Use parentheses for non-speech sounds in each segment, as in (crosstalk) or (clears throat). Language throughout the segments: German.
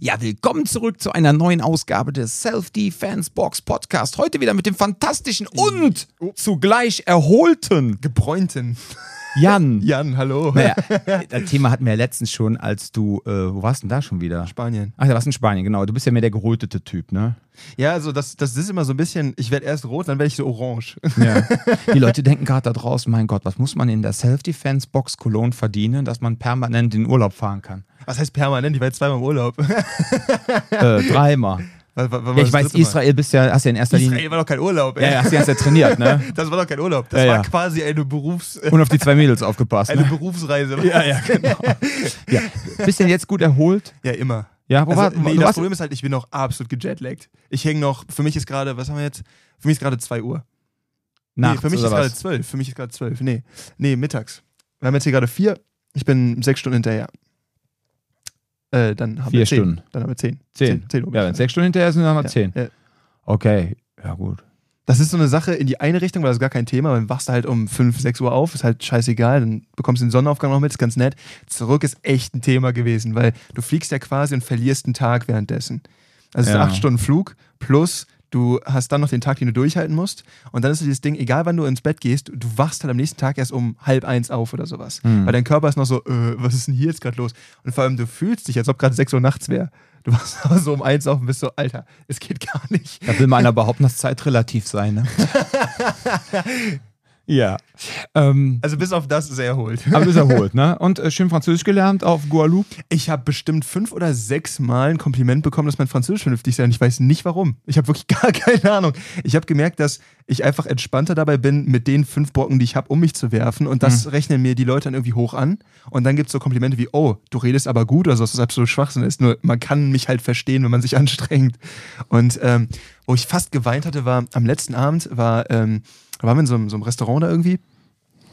Ja, willkommen zurück zu einer neuen Ausgabe des Self-Defense Box Podcast. Heute wieder mit dem fantastischen und zugleich erholten Gebräunten. Jan. (laughs) Jan, hallo. Naja, (laughs) das Thema hatten wir ja letztens schon, als du, äh, wo warst denn da schon wieder? Spanien. Ach, da warst in Spanien, genau. Du bist ja mehr der gerötete Typ, ne? Ja, also das, das ist immer so ein bisschen, ich werde erst rot, dann werde ich so orange. Ja. (laughs) Die Leute denken gerade da draußen, mein Gott, was muss man in der Self-Defense Box Cologne verdienen, dass man permanent in Urlaub fahren kann? Was heißt permanent? Ich war jetzt zweimal im Urlaub. Äh, dreimal. (laughs) Was- was- was Ja, ich weiß, dritte Mal? Israel bist ja, hast ja in erster Linie. Israel war doch kein Urlaub, ey. Ja, ja, hast du ja trainiert, ne? (laughs) Das war doch kein Urlaub. Das Ja, war quasi eine, Berufs-, Und auf die zwei Mädels aufgepasst. eine Ne? Berufsreise. Ja, ja, genau. Ja. Bist denn jetzt gut erholt? Ja, immer. Ja, wo Also, war, nee, du das Problem ist halt, ich bin noch absolut gejetlaggt. Ich hänge noch, für mich ist gerade, was haben wir jetzt? Für mich ist gerade 2 Uhr. nachts nee, für mich ist gerade was? 12. Für mich ist gerade 12. Nee. Nee, mittags. Wir haben jetzt hier gerade 4. Ich bin 6 Stunden hinterher. Äh, dann haben Vier wir 10. Stunden. Dann haben wir 10. Zehn. 10 Uhr. Ja, wenn sechs Stunden hinterher sind, dann haben wir Ja, zehn. ja. Okay, ja gut. Das ist so eine Sache in die eine Richtung, weil das ist gar kein Thema. Dann wachst du halt um 5, 6 Uhr auf, ist halt scheißegal, dann bekommst du den Sonnenaufgang noch mit, ist ganz nett. Zurück ist echt ein Thema gewesen, weil du fliegst ja quasi und verlierst einen Tag währenddessen. Also es ist Ja. ein 8 Stunden Flug plus du hast dann noch den Tag, den du durchhalten musst. Und dann ist dieses Ding, egal wann du ins Bett gehst, du wachst halt am nächsten Tag erst um halb eins auf oder sowas. Hm. Weil dein Körper ist noch so, äh, was ist denn hier jetzt gerade los? Und vor allem, du fühlst dich, als ob gerade 6 Uhr nachts wäre. Du wachst aber (laughs) so um eins auf und bist so, Alter, es geht gar nicht. Da will mal einer behaupten, dass Zeit relativ sei, ne? (laughs) ja. Ähm, Also bis auf das ist er erholt. (laughs) aber du bist erholt, ne? Und äh, schön Französisch gelernt auf Guadeloupe. Ich habe bestimmt fünf oder sechs Mal ein Kompliment bekommen, dass mein Französisch vernünftig sei und ich weiß nicht warum. Ich habe wirklich (laughs) gar keine Ahnung. Ich habe gemerkt, dass ich einfach entspannter dabei bin, mit den fünf Brocken, die ich habe, um mich zu werfen und das rechnen mir die Leute dann irgendwie hoch an und dann gibt es so Komplimente wie, oh, du redest aber gut oder so, was absolut Schwachsinn ist. Nur man kann mich halt verstehen, wenn man sich (laughs) anstrengt. Und ähm, wo ich fast geweint hatte, war am letzten Abend, war, ähm, waren wir in so einem, so einem Restaurant da irgendwie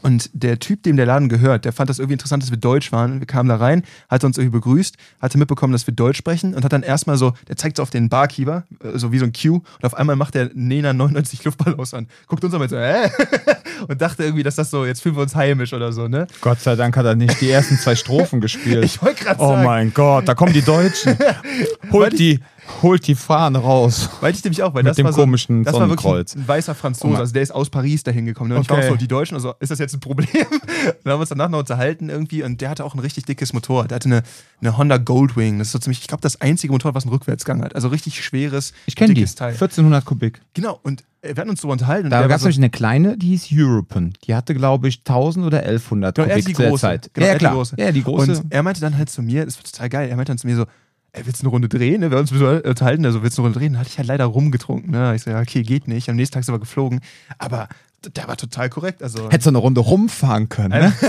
und der Typ, dem der Laden gehört, der fand das irgendwie interessant, dass wir Deutsch waren. Wir kamen da rein, hat uns irgendwie begrüßt, hatte mitbekommen, dass wir Deutsch sprechen und hat dann erstmal so, der zeigt so auf den Barkeeper, äh, so wie so ein Cue, und auf einmal macht der Nena 99 Luftballons an. Guckt uns aber so, äh? (laughs) Und dachte irgendwie, dass das so, jetzt fühlen wir uns heimisch oder so, ne? Gott sei Dank hat er nicht die ersten zwei (laughs) Strophen gespielt. Ich wollte gerade oh sagen, mein Gott, da kommen die Deutschen. (laughs) Holt die, holt die Fahne raus. Weiß ich nämlich auch, weil Mit das dem war so, komischen das war wirklich ein, ein weißer Franzose, also der ist aus Paris dahin gekommen. Ne? Und ich war Okay. auch so, die Deutschen, also ist das jetzt ein Problem? (laughs) Dann haben wir uns danach noch unterhalten irgendwie und der hatte auch ein richtig dickes Motorrad. Der hatte eine, eine Honda Goldwing. Das ist so ziemlich, ich glaube, das einzige Motorrad, was einen Rückwärtsgang hat. Also richtig schweres, Ich kenne die. dickes Teil. 1400 Kubik. Genau, und äh, wir hatten uns so unterhalten. Da gab es nämlich eine kleine, die hieß European. Die hatte, glaube ich, 1000 oder 1100 Genau, er Kubik ist die große. Zeit. Genau, ja, er ist die klar. große. Ja, die große. Und er meinte dann halt zu mir, das war total geil, er meinte dann zu mir so, ey, willst du eine Runde drehen? Ne? Wir haben uns unterhalten, also willst du eine Runde drehen? Dann hatte ich halt leider rumgetrunken. Ne? Ich so, ja, okay, geht nicht. Am nächsten Tag sind wir geflogen. Aber der war total korrekt. Also, Hättest du eine Runde rumfahren können, ne? (laughs)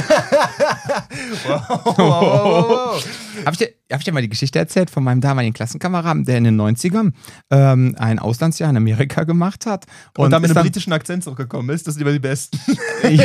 wow, wow, wow. (laughs) Habe ich, dir- hab ich dir mal die Geschichte erzählt von meinem damaligen Klassenkameraden, der in den 90ern ähm, ein Auslandsjahr in Amerika gemacht hat. Und, dann mit einem britischen Akzent zurückgekommen ist, das sind immer die Besten. (laughs)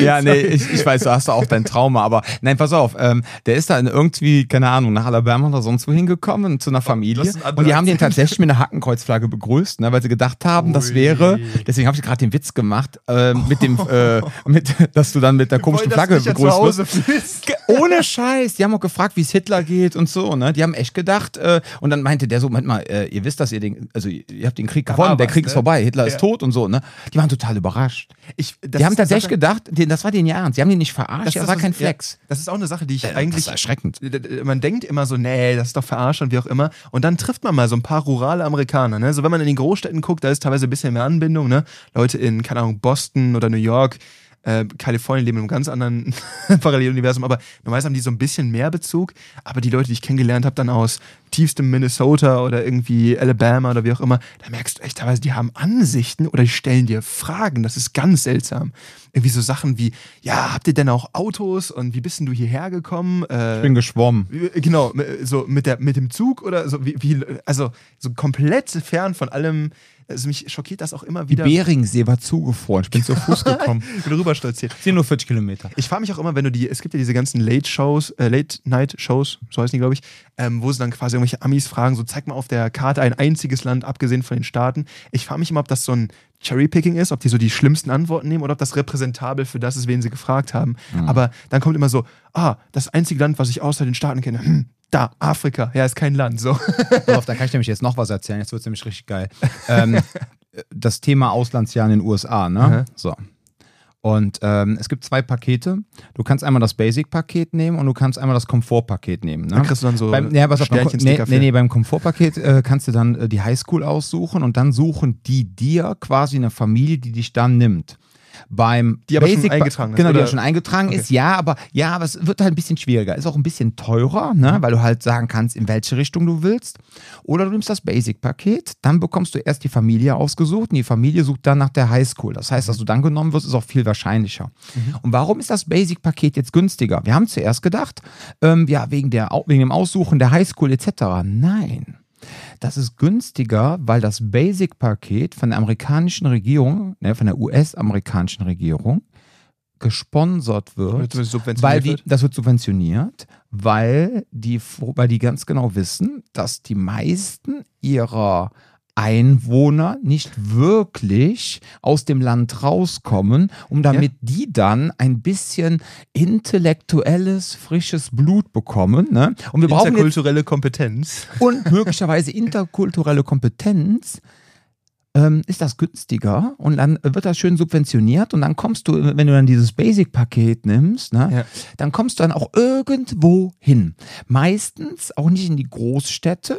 ja, nee, ich, ich weiß, du hast da auch dein Trauma, aber nein, pass auf, ähm, der ist da irgendwie, keine Ahnung, nach Alabama oder sonst wo hingekommen zu einer Familie das ist ein und die haben den tatsächlich mit einer Hackenkreuzflagge begrüßt, ne, weil sie gedacht haben, das Ui. wäre, deswegen habe ich gerade den Witz gemacht, äh, mit dem, äh, (laughs) mit, dass du dann mit der komischen Flagge ja begrüßt wirst. Ohne Scheiß. Die haben auch gefragt, wie es Hitler geht und so. Ne? Die haben echt gedacht. Äh, und dann meinte der so: Moment mal, äh, ihr wisst, dass ihr den, also ihr habt den Krieg gewonnen, war der was, Krieg ne? ist vorbei, Hitler Ja. ist tot und so. Ne? Die waren total überrascht. Ich, das die haben tatsächlich Sache- gedacht, das war den ja ernst. Die haben den nicht verarscht, das, ist war was- kein ja, Flex. das ist auch eine Sache, die ich Äh, das eigentlich ist erschreckend. man denkt immer so, nee, das ist doch verarscht und wie auch immer. Und dann trifft man mal so ein paar rurale Amerikaner. Ne? So, wenn man in den Großstädten guckt, da ist teilweise ein bisschen mehr Anbindung. Ne? Leute in, keine Ahnung, Boston oder New York, äh, Kalifornien leben in einem ganz anderen (laughs) Paralleluniversum, aber normalerweise haben die so ein bisschen mehr Bezug. Aber die Leute, die ich kennengelernt habe, dann aus tiefstem Minnesota oder irgendwie Alabama oder wie auch immer, da merkst du echt teilweise, die haben Ansichten oder die stellen dir Fragen. Das ist ganz seltsam. Irgendwie so Sachen wie, ja, habt ihr denn auch Autos und wie bist denn du hierher gekommen? Äh, Ich bin geschwommen. wie- Genau, so mit, der, mit dem Zug oder so, wie, wie, also so komplett fern von allem. Also mich schockiert das auch immer Die wieder. Beringsee war zugefroren. Ich bin zu Fuß (laughs) gekommen. Ich bin rüber stolziert. sind nur 40 Kilometer. Ich frage mich auch immer, wenn du die, es gibt ja diese ganzen Late-Shows, äh, Late-Night-Shows, so heißen die, glaube ich, ähm, wo sie dann quasi irgendwelche Amis fragen, so zeig mal auf der Karte ein einziges Land, abgesehen von den Staaten. Ich frage mich immer, ob das so ein Cherry-Picking ist, ob die so die schlimmsten Antworten nehmen oder ob das repräsentabel für das ist, wen sie gefragt haben. Aber dann kommt immer so, ah, das einzige Land, was ich außer den Staaten kenne, hm, da, Afrika. Ja, ist kein Land. So. Pass auf, da kann ich nämlich jetzt noch was erzählen. Jetzt wird es nämlich richtig geil. ähm, (laughs) das Thema Auslandsjahr in den USA, ne? Aha. So. Und ähm, es gibt zwei Pakete. Du kannst einmal das Basic-Paket nehmen und du kannst einmal das Komfort-Paket nehmen. Ne? Da kriegst du dann so beim, ja, auf, beim, nee, nee, nee, beim Komfortpaket äh, kannst du dann äh, die Highschool aussuchen und dann suchen die dir quasi eine Familie, die dich dann nimmt. Beim Die aber schon Basic- eingetragen ist, Genau, die oder? ja schon eingetragen Okay. ist, ja, aber ja, aber es wird halt ein bisschen schwieriger. Ist auch ein bisschen teurer, ne, weil du halt sagen kannst, in welche Richtung du willst. Oder du nimmst das Basic-Paket, dann bekommst du erst die Familie ausgesucht und die Familie sucht dann nach der Highschool. Das heißt, dass du dann genommen wirst, ist auch viel wahrscheinlicher. Und warum ist das Basic-Paket jetzt günstiger? Wir haben zuerst gedacht, ähm, ja, wegen, der, wegen dem Aussuchen der Highschool etc. Nein. Das ist günstiger, weil das Basic-Paket von der amerikanischen Regierung, ne, von der US-amerikanischen Regierung, gesponsert wird. Subventioniert Weil die, wird. das wird subventioniert, weil die, weil die ganz genau wissen, dass die meisten ihrer Einwohner nicht wirklich aus dem Land rauskommen, um damit die dann ein bisschen intellektuelles, frisches Blut bekommen. Ne? Und wir brauchen Interkulturelle Kompetenz. und möglicherweise interkulturelle Kompetenz, ähm, ist das günstiger und dann wird das schön subventioniert und dann kommst du, wenn du dann dieses Basic-Paket nimmst, ne, Ja. dann kommst du dann auch irgendwo hin. Meistens auch nicht in die Großstädte.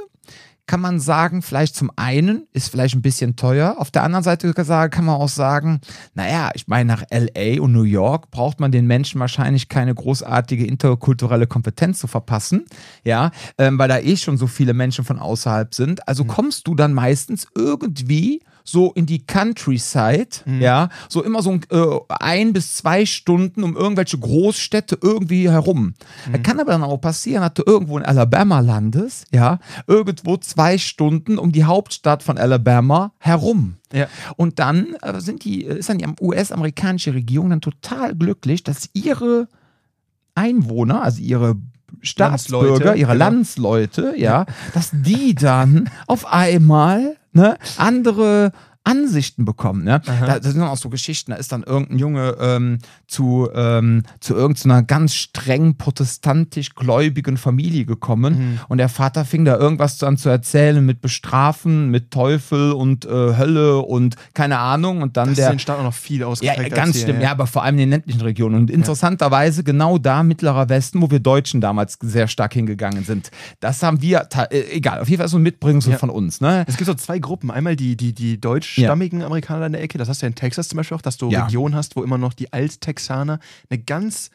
Kann man sagen, vielleicht zum einen ist vielleicht ein bisschen teuer. Auf der anderen Seite kann man auch sagen, naja, ich meine, nach LA und New York braucht man den Menschen wahrscheinlich keine großartige interkulturelle Kompetenz zu verpassen. Ja, ähm, weil da eh schon so viele Menschen von außerhalb sind. Also kommst du dann meistens irgendwie so in die Countryside, ja, so immer so ein, äh, ein bis zwei Stunden um irgendwelche Großstädte irgendwie herum. Da kann aber dann auch passieren, dass du irgendwo in Alabama landest, ja, irgendwo zwei Stunden um die Hauptstadt von Alabama herum. Ja. Und dann äh, sind die, äh, ist dann die US-amerikanische Regierung dann total glücklich, dass ihre Einwohner, also ihre Staatsbürger, Landsleute, ihre genau. Landsleute, ja, dass die dann auf einmal ne, andere Ansichten bekommen. Ne? Da, das sind auch so Geschichten, da ist dann irgendein Junge ähm, zu, ähm, zu irgendeiner ganz streng protestantisch gläubigen Familie gekommen und der Vater fing da irgendwas an zu erzählen mit Bestrafen, mit Teufel und äh, Hölle und keine Ahnung und dann Das der Staaten auch noch viel ja, ausgeprägt. ja, ganz stimmt, ja. aber vor allem in den ländlichen Regionen. Und interessanterweise genau da, Mittlerer Westen, wo wir Deutschen damals sehr stark hingegangen sind. Das haben wir, äh, egal, auf jeden Fall so ein Mitbringsel Ja. von uns. Ne? Es gibt so zwei Gruppen. Einmal die, die, die deutschstammigen Amerikaner in der Ecke. Das hast du ja in Texas zum Beispiel auch, dass du Ja. Regionen hast, wo immer noch die Alttexaner eine ganz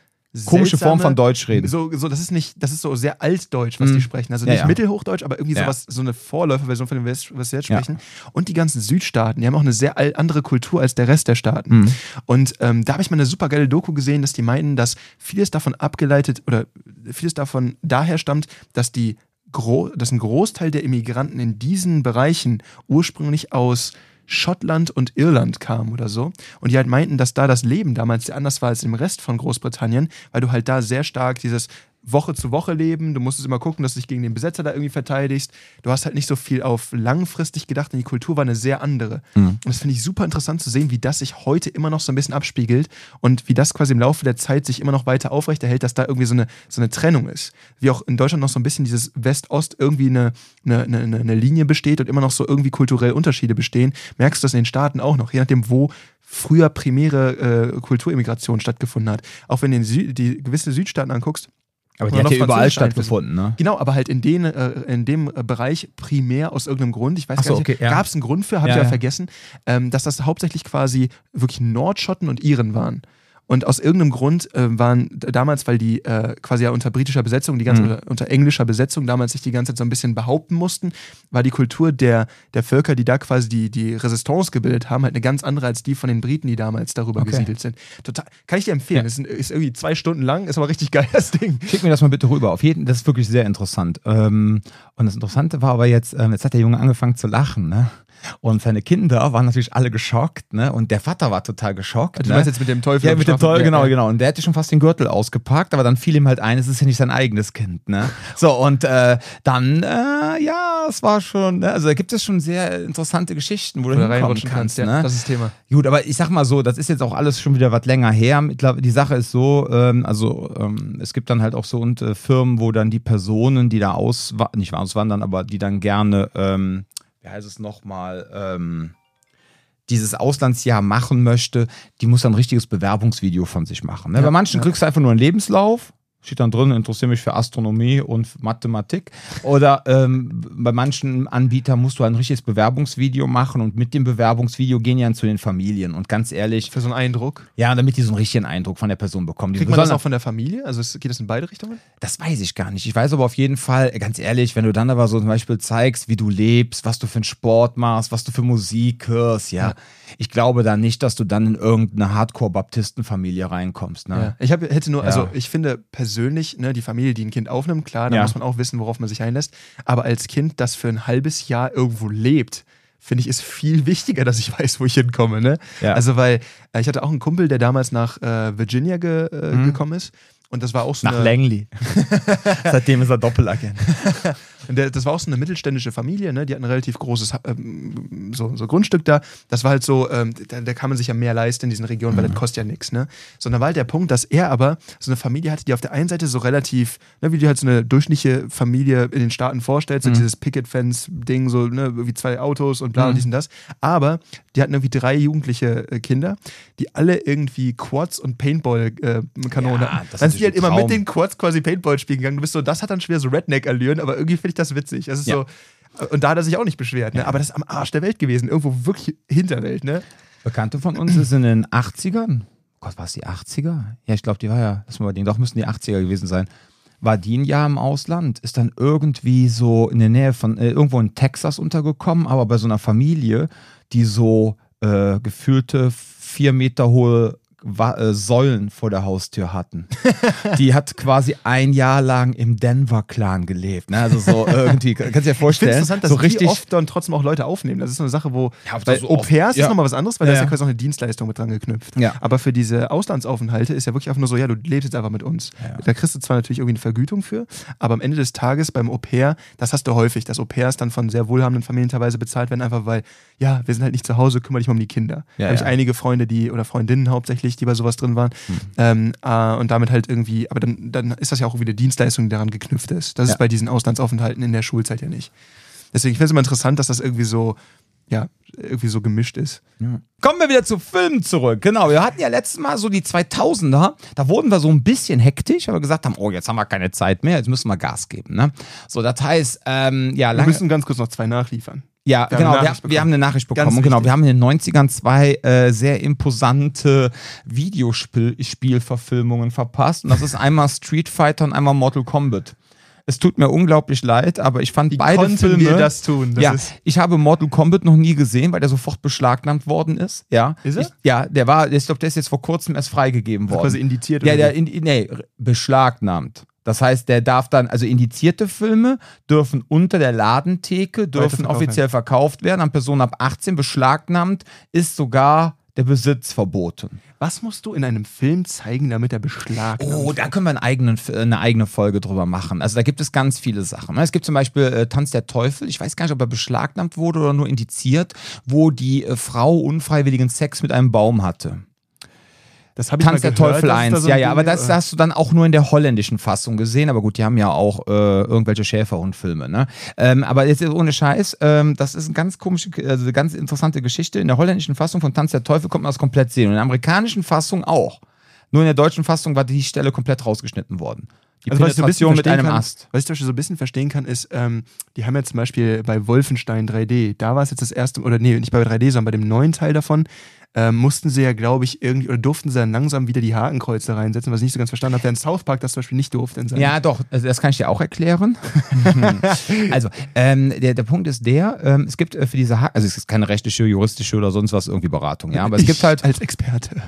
Komische Form von Deutsch reden. So, so, das ist nicht, das ist so sehr altdeutsch, was Mhm. die sprechen. Also Ja, nicht ja. Mittelhochdeutsch, aber irgendwie Ja. sowas, so eine Vorläuferversion von dem, was was wir jetzt Ja. sprechen. Und die ganzen Südstaaten, die haben auch eine sehr andere Kultur als der Rest der Staaten. Mhm. Und ähm, da habe ich mal eine super geile Doku gesehen, dass die meinten, dass vieles davon abgeleitet oder vieles davon daher stammt, dass die Gro dass ein Großteil der Immigranten in diesen Bereichen ursprünglich aus Schottland und Irland kam oder so. Und die halt meinten, dass da das Leben damals anders war als im Rest von Großbritannien, weil du halt da sehr stark dieses Woche zu Woche leben, du musstest immer gucken, dass du dich gegen den Besetzer da irgendwie verteidigst. Du hast halt nicht so viel auf langfristig gedacht, denn die Kultur war eine sehr andere. Und das finde ich super interessant zu sehen, wie das sich heute immer noch so ein bisschen abspiegelt und wie das quasi im Laufe der Zeit sich immer noch weiter aufrechterhält, dass da irgendwie so eine, so eine Trennung ist. Wie auch in Deutschland noch so ein bisschen dieses West-Ost irgendwie eine, eine, eine, eine Linie besteht und immer noch so irgendwie kulturell Unterschiede bestehen, merkst du das in den Staaten auch noch, je nachdem, wo früher primäre äh, Kulturimmigration stattgefunden hat. Auch wenn du die gewisse Südstaaten anguckst, Aber die hat ja überall stattgefunden. Ne? Genau, aber halt in, den, äh, in dem äh, Bereich primär aus irgendeinem Grund, ich weiß Ach so, gar nicht, okay, ja. gab es einen Grund für, habt Ja, ihr ja ja. vergessen, ähm, dass das hauptsächlich quasi wirklich Nordschotten und Iren waren. Und aus irgendeinem Grund äh, waren damals, weil die äh, quasi ja unter britischer Besetzung, die ganze, Mhm. unter englischer Besetzung damals sich die ganze Zeit so ein bisschen behaupten mussten, war die Kultur der, der Völker, die da quasi die, die Resistance gebildet haben, halt eine ganz andere als die von den Briten, die damals darüber Okay. gesiedelt sind. Total, kann ich dir empfehlen. Ja. Ist, ist irgendwie zwei Stunden lang, ist aber richtig geil, das Ding. Schick mir das mal bitte rüber. Auf jeden das ist wirklich sehr interessant. Ähm, und das Interessante war aber jetzt, ähm, jetzt hat der Junge angefangen zu lachen, ne? Und seine Kinder waren natürlich alle geschockt, ne? Und der Vater war total geschockt. Also ne? du meinst jetzt mit dem Teufel? Ja, mit dem Teufel, genau, genau. Und der hätte schon fast den Gürtel ausgepackt, aber dann fiel ihm halt ein, es ist ja nicht sein eigenes Kind, ne? So, und äh, dann, äh, ja, es war schon, ne? also da gibt es schon sehr interessante Geschichten, wo du reinrutschen kannst, kannst, ja. ne? Das ist das Thema. Gut, aber ich sag mal so, das ist jetzt auch alles schon wieder was länger her. Die Sache ist so, ähm, also ähm, es gibt dann halt auch so und, äh, Firmen, wo dann die Personen, die da auswa nicht auswandern, aber die dann gerne, ähm, wie heißt es nochmal, ähm, dieses Auslandsjahr machen möchte, die muss dann ein richtiges Bewerbungsvideo von sich machen. Ne? Ja, Bei manchen ja. kriegst du einfach nur einen Lebenslauf. Steht dann drin, interessiere mich für Astronomie und Mathematik. Oder ähm, bei manchen Anbietern musst du ein richtiges Bewerbungsvideo machen und mit dem Bewerbungsvideo gehen die dann zu den Familien. Und ganz ehrlich, Für so einen Eindruck. ja, damit die so einen richtigen Eindruck von der Person bekommen. Kriegt man das auch von der Familie? Also geht das in beide Richtungen? das weiß ich gar nicht. Ich weiß aber auf jeden Fall, ganz ehrlich, wenn du dann aber so zum Beispiel zeigst, wie du lebst, was du für einen Sport machst, was du für Musik hörst, ja, Ja. ich glaube dann nicht, dass du dann in irgendeine Hardcore-Baptistenfamilie reinkommst. Ne? Ja. Ich hab, hätte nur, Ja. also ich finde persönlich, ne, die Familie, die ein Kind aufnimmt, klar, da Ja. muss man auch wissen, worauf man sich einlässt. Aber als Kind, das für ein halbes Jahr irgendwo lebt, finde ich, ist viel (laughs) wichtiger, dass ich weiß, wo ich hinkomme. Ne? Ja. Also, weil äh, ich hatte auch einen Kumpel, der damals nach äh, Virginia ge, äh, Mhm. gekommen ist. Und das war auch so Nach eine, Langley. (laughs) Seitdem ist er Doppelagent. (laughs) Und der, das war auch so eine mittelständische Familie, ne? Die hatten ein relativ großes ähm, so, so Grundstück da. Das war halt so, ähm, da, da kann man sich ja mehr leisten in diesen Regionen, weil das kostet ja nichts, ne? Sondern war halt der Punkt, dass er aber so eine Familie hatte, die auf der einen Seite so relativ, ne, wie du halt so eine durchschnittliche Familie in den Staaten vorstellst, so Mhm. dieses Picket-Fence-Ding, so, ne, wie zwei Autos und bla und Mhm. dies und das. Aber die hatten irgendwie drei jugendliche äh, Kinder, die alle irgendwie Quads und Paintball-Kanonen Ja, hatten. Dann sind die halt immer mit den Quads quasi Paintball spielen gegangen. Du bist so, das hat dann schwer so Redneck-Allüren, aber irgendwie finde ich das witzig. Das ist Ja. so, und da hat er sich auch nicht beschwert, ne? aber das ist am Arsch der Welt gewesen. Irgendwo wirklich Hinterwelt, ne? Bekannte von uns ist in den 80ern. Gott, war es die 80er? Ja, ich glaube, die war ja, lass mal überlegen, doch müssen die 80er gewesen sein. War die ein Jahr im Ausland, ist dann irgendwie so in der Nähe von, äh, irgendwo in Texas untergekommen, aber bei so einer Familie, die so äh, gefühlte vier Meter hohe Säulen vor der Haustür hatten. (laughs) die hat quasi ein Jahr lang im Denver-Clan gelebt. Ne? Also so irgendwie, kannst du dir Ich finde vorstellen, es interessant, dass so die richtig. oft dann trotzdem auch Leute aufnehmen. Das ist so eine Sache, wo Ja, bei so Au pairs ja. ist nochmal was anderes, weil Ja, da ist ja quasi auch eine Dienstleistung mit dran geknüpft. Ja. Aber für diese Auslandsaufenthalte ist ja wirklich einfach nur so, ja, du lebst jetzt einfach mit uns. Ja. Da kriegst du zwar natürlich irgendwie eine Vergütung für, aber am Ende des Tages beim Au pair, das hast du häufig, dass Au pairs dann von sehr wohlhabenden Familien teilweise bezahlt werden, einfach weil, ja, wir sind halt nicht zu Hause, kümmere dich mal um die Kinder. Ja, da habe ich einige Freunde, die, oder Freundinnen hauptsächlich, die bei sowas drin waren. Hm. Ähm, äh, und damit halt irgendwie, aber dann, dann ist das ja auch wieder Dienstleistung, die daran geknüpft ist. Das Ja. ist bei diesen Auslandsaufenthalten in der Schulzeit ja nicht. Deswegen, ich finde es immer interessant, dass das irgendwie so, ja, irgendwie so gemischt ist. Kommen wir wieder zu Filmen zurück. Genau, wir hatten ja letztes Mal so die 2000er. Da wurden wir so ein bisschen hektisch, weil wir gesagt haben, oh, jetzt haben wir keine Zeit mehr, jetzt müssen wir Gas geben. Ne? So, das heißt, ähm, ja, Wir lange, müssen ganz kurz noch zwei nachliefern. Ja, wir haben genau, eine wir, wir haben eine Nachricht Ganz bekommen. Und genau, wir haben in den 90ern zwei äh, sehr imposante Videospielverfilmungen verpasst. Und das ist einmal Street Fighter und einmal Mortal Kombat. Es tut mir unglaublich leid, aber ich fand Wie beide Filme. wir das tun? Das ja, ich habe Mortal Kombat noch nie gesehen, weil der sofort beschlagnahmt worden ist. Ja, Ist er? Ich, ja, der war, ich glaube, der ist jetzt vor kurzem erst freigegeben worden. quasi indiziert. Ja, oder der wie? in, nee, beschlagnahmt. Das heißt, der darf dann, also indizierte Filme dürfen unter der Ladentheke, dürfen offiziell verkauft werden an Personen ab 18. Beschlagnahmt ist sogar der Besitz verboten. Was musst du in einem Film zeigen, damit er beschlagnahmt Oh, wird? da können wir einen eigenen, eine eigene Folge drüber machen. Also da gibt es ganz viele Sachen. Es gibt zum Beispiel äh, Tanz der Teufel. Ich weiß gar nicht, ob er beschlagnahmt wurde oder nur indiziert, wo die äh, Frau unfreiwilligen Sex mit einem Baum hatte. Das habe ich Tanz mal der gehört, Teufel dass es 1. da so ja, ja, aber das hast du dann auch nur in der holländischen Fassung gesehen. Aber gut, die haben ja auch äh, irgendwelche Schäferhundfilme. Ne? Ähm, aber jetzt ohne Scheiß, ähm, das ist eine ganz komische, also eine ganz interessante Geschichte. In der holländischen Fassung von Tanz der Teufel kommt man das komplett sehen. Und in der amerikanischen Fassung auch. Nur in der deutschen Fassung war die Stelle komplett rausgeschnitten worden. Die Also, was ich so ein bisschen mit einem kann, Ast. Was ich zum Beispiel so ein bisschen verstehen kann, ist, ähm, die haben ja zum Beispiel bei Wolfenstein 3D, da war es jetzt das erste, oder nee, nicht bei 3D, sondern bei dem neuen Teil davon, ähm, mussten sie ja, glaube ich, irgendwie, oder durften sie dann langsam wieder die Hakenkreuze reinsetzen, was ich nicht so ganz verstanden habe, während South Park das zum Beispiel nicht durfte. Ja, doch, also das kann ich dir auch erklären. (laughs) also, ähm, der, der Punkt ist der, ähm, es gibt äh, für diese, ha also es ist keine rechtliche, juristische oder sonst was irgendwie Beratung, ja, aber es ich gibt halt, Als Experte.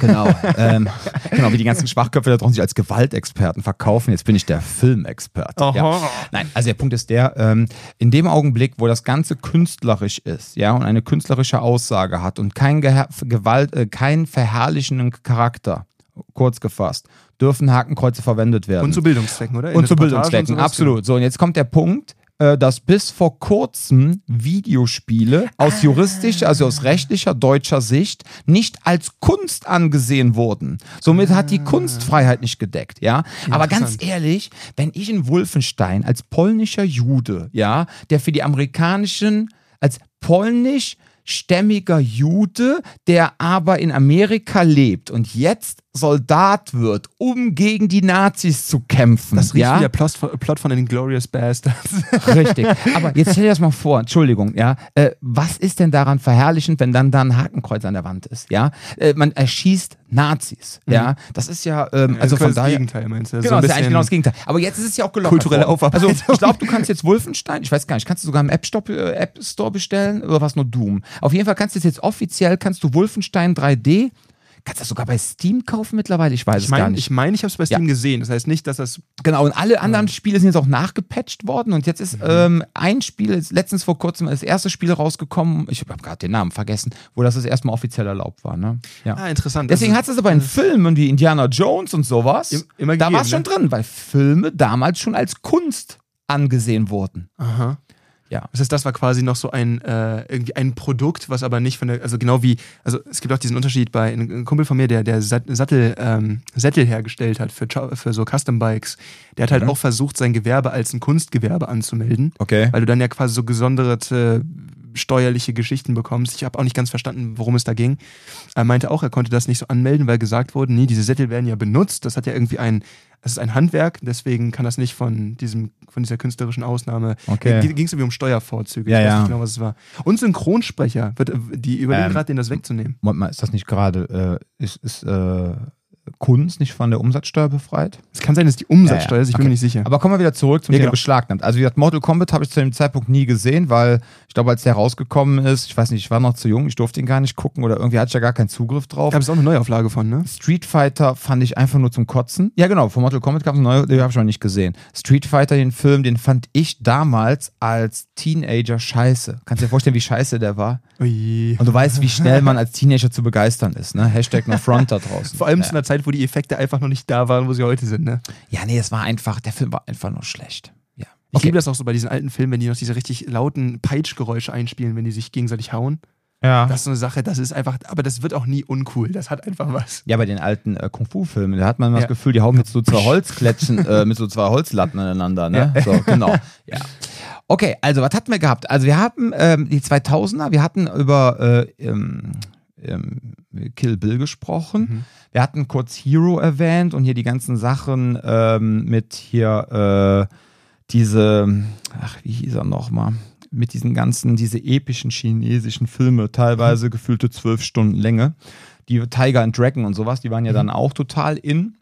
genau, ähm, genau, wie die ganzen Schwachköpfe da draußen sich als Gewaltexperten verkaufen, jetzt bin ich der Filmexperte. Ja. Aha. Nein, also der Punkt ist der, ähm, in dem Augenblick, wo das Ganze künstlerisch ist, ja, und eine künstlerische Aussage hat und kein Geha Gewalt, äh, keinen verherrlichenden Charakter, kurz gefasst, dürfen Hakenkreuze verwendet werden. Und zu Bildungszwecken, oder? In Und zu Bildungszwecken, und absolut. So, und jetzt kommt der Punkt, äh, dass bis vor kurzem Videospiele aus juristischer, also aus rechtlicher deutscher Sicht nicht als Kunst angesehen wurden. Somit hat die Kunstfreiheit nicht gedeckt, ja. Aber ganz ehrlich, wenn ich in Wolfenstein als polnischer Jude, ja, der für die amerikanischen, als polnisch stämmiger Jude, der aber in Amerika lebt. Und jetzt Soldat wird, um gegen die Nazis zu kämpfen. Das riecht ja? wie der Plot von, Plot von den Glorious Bastards. (laughs) Richtig. Aber jetzt stell dir das mal vor, Entschuldigung, ja. Äh, was ist denn daran verherrlichend, wenn dann da ein Hakenkreuz an der Wand ist, ja? Äh, man erschießt Nazis, ja. Das ist ja, ähm, also von das daher. Gegenteil, meinst du? Genau, das ist ja eigentlich genau das Gegenteil. Aber jetzt ist es ja auch gelockert Kulturelle. Also Aufarbeitung. ich glaube, du kannst jetzt Wolfenstein, ich weiß gar nicht, kannst du sogar im App, Stop, äh, App Store bestellen oder was nur Doom. Auf jeden Fall kannst du jetzt, jetzt offiziell, kannst du Wolfenstein 3D, kannst du das sogar bei Steam kaufen mittlerweile, ich weiß Ich es gar meine, nicht. ich, mein, ich habe es bei Steam Ja. gesehen. Das heißt nicht, dass das. Genau, und alle anderen Spiele sind jetzt auch nachgepatcht worden und jetzt ist ähm, ein Spiel, ist letztens vor kurzem das erste Spiel rausgekommen, ich habe gerade den Namen vergessen, wo das das erstmal offiziell erlaubt war. Ne? Ja. Ah, interessant. Deswegen hat es aber in Filmen wie Indiana Jones und sowas, Im- immer da gegeben, war es schon ne? drin, weil Filme damals schon als Kunst angesehen wurden. Aha. Ja. Das heißt, das war quasi noch so ein, äh, irgendwie ein Produkt, was aber nicht von der, also genau wie, also es gibt auch diesen Unterschied bei einem Kumpel von mir, der, der Sat- Sattel, ähm, Sättel hergestellt hat für, für so Custom Bikes, der hat halt Mhm. auch versucht, sein Gewerbe als ein Kunstgewerbe anzumelden, Okay. weil du dann ja quasi so gesonderte steuerliche Geschichten bekommst. Ich habe auch nicht ganz verstanden, worum es da ging. Er meinte auch, er konnte das nicht so anmelden, weil gesagt wurde, nee, diese Sättel werden ja benutzt. Das hat ja irgendwie ein, das ist ein Handwerk, deswegen kann das nicht von diesem, von dieser künstlerischen Ausnahme. Okay. Ging es irgendwie um Steuervorzüge. Ja, ich weiß ja. nicht genau, was es war. Und Synchronsprecher, wird, die überlegen Ähm. gerade, denen das wegzunehmen. Moment mal, ist das nicht gerade, äh, ist, ist äh, Kunst nicht von der Umsatzsteuer befreit? Es kann sein, dass die Umsatzsteuer ist, ich bin okay. mir nicht sicher. Aber kommen wir wieder zurück zum Ja, Thema genau. beschlagnahmt. Also wie gesagt, Mortal Kombat habe ich zu dem Zeitpunkt nie gesehen, weil ich glaube, als der rausgekommen ist, ich weiß nicht, ich war noch zu jung, ich durfte ihn gar nicht gucken oder irgendwie hatte ich ja gar keinen Zugriff drauf. da ist auch eine Neuauflage von, ne? Street Fighter fand ich einfach nur zum Kotzen. Ja, genau, von Mortal Kombat gab es einen neuen, den habe ich noch nicht gesehen. Street Fighter, den Film, den fand ich damals als Teenager scheiße. Kannst du dir vorstellen, wie scheiße der war? Ui. Und du weißt, wie schnell man als Teenager zu begeistern ist, ne? (laughs) Hashtag no front da draußen. Vor allem ja. zu einer Zeit, wo die Effekte einfach noch nicht da waren, wo sie heute sind, ne? ja, nee, es war einfach, der Film war einfach nur schlecht. Ja. Ich liebe das auch so bei diesen alten Filmen, wenn die noch diese richtig lauten Peitschgeräusche einspielen, wenn die sich gegenseitig hauen. Ja. Das ist so eine Sache, das ist einfach, aber das wird auch nie uncool. Das hat einfach was. Ja, bei den alten äh, Kung-Fu-Filmen, da hat man immer Ja. das Gefühl, die hauen mit so zwei Holzklätschen, äh, mit so zwei Holzlatten aneinander, ne? Ja. So, genau. (laughs) Ja. Okay, also was hatten wir gehabt? Also wir haben ähm, die 2000er, wir hatten über äh, ähm, ähm, Kill Bill gesprochen. Mhm. Wir hatten kurz Hero erwähnt und hier die ganzen Sachen ähm, mit hier äh, diese, ach, wie hieß er nochmal? Mit diesen ganzen, diese epischen chinesischen Filme, teilweise Mhm. gefühlte zwölf Stunden Länge. Die Tiger and Dragon und sowas, die waren ja Mhm. dann auch total in.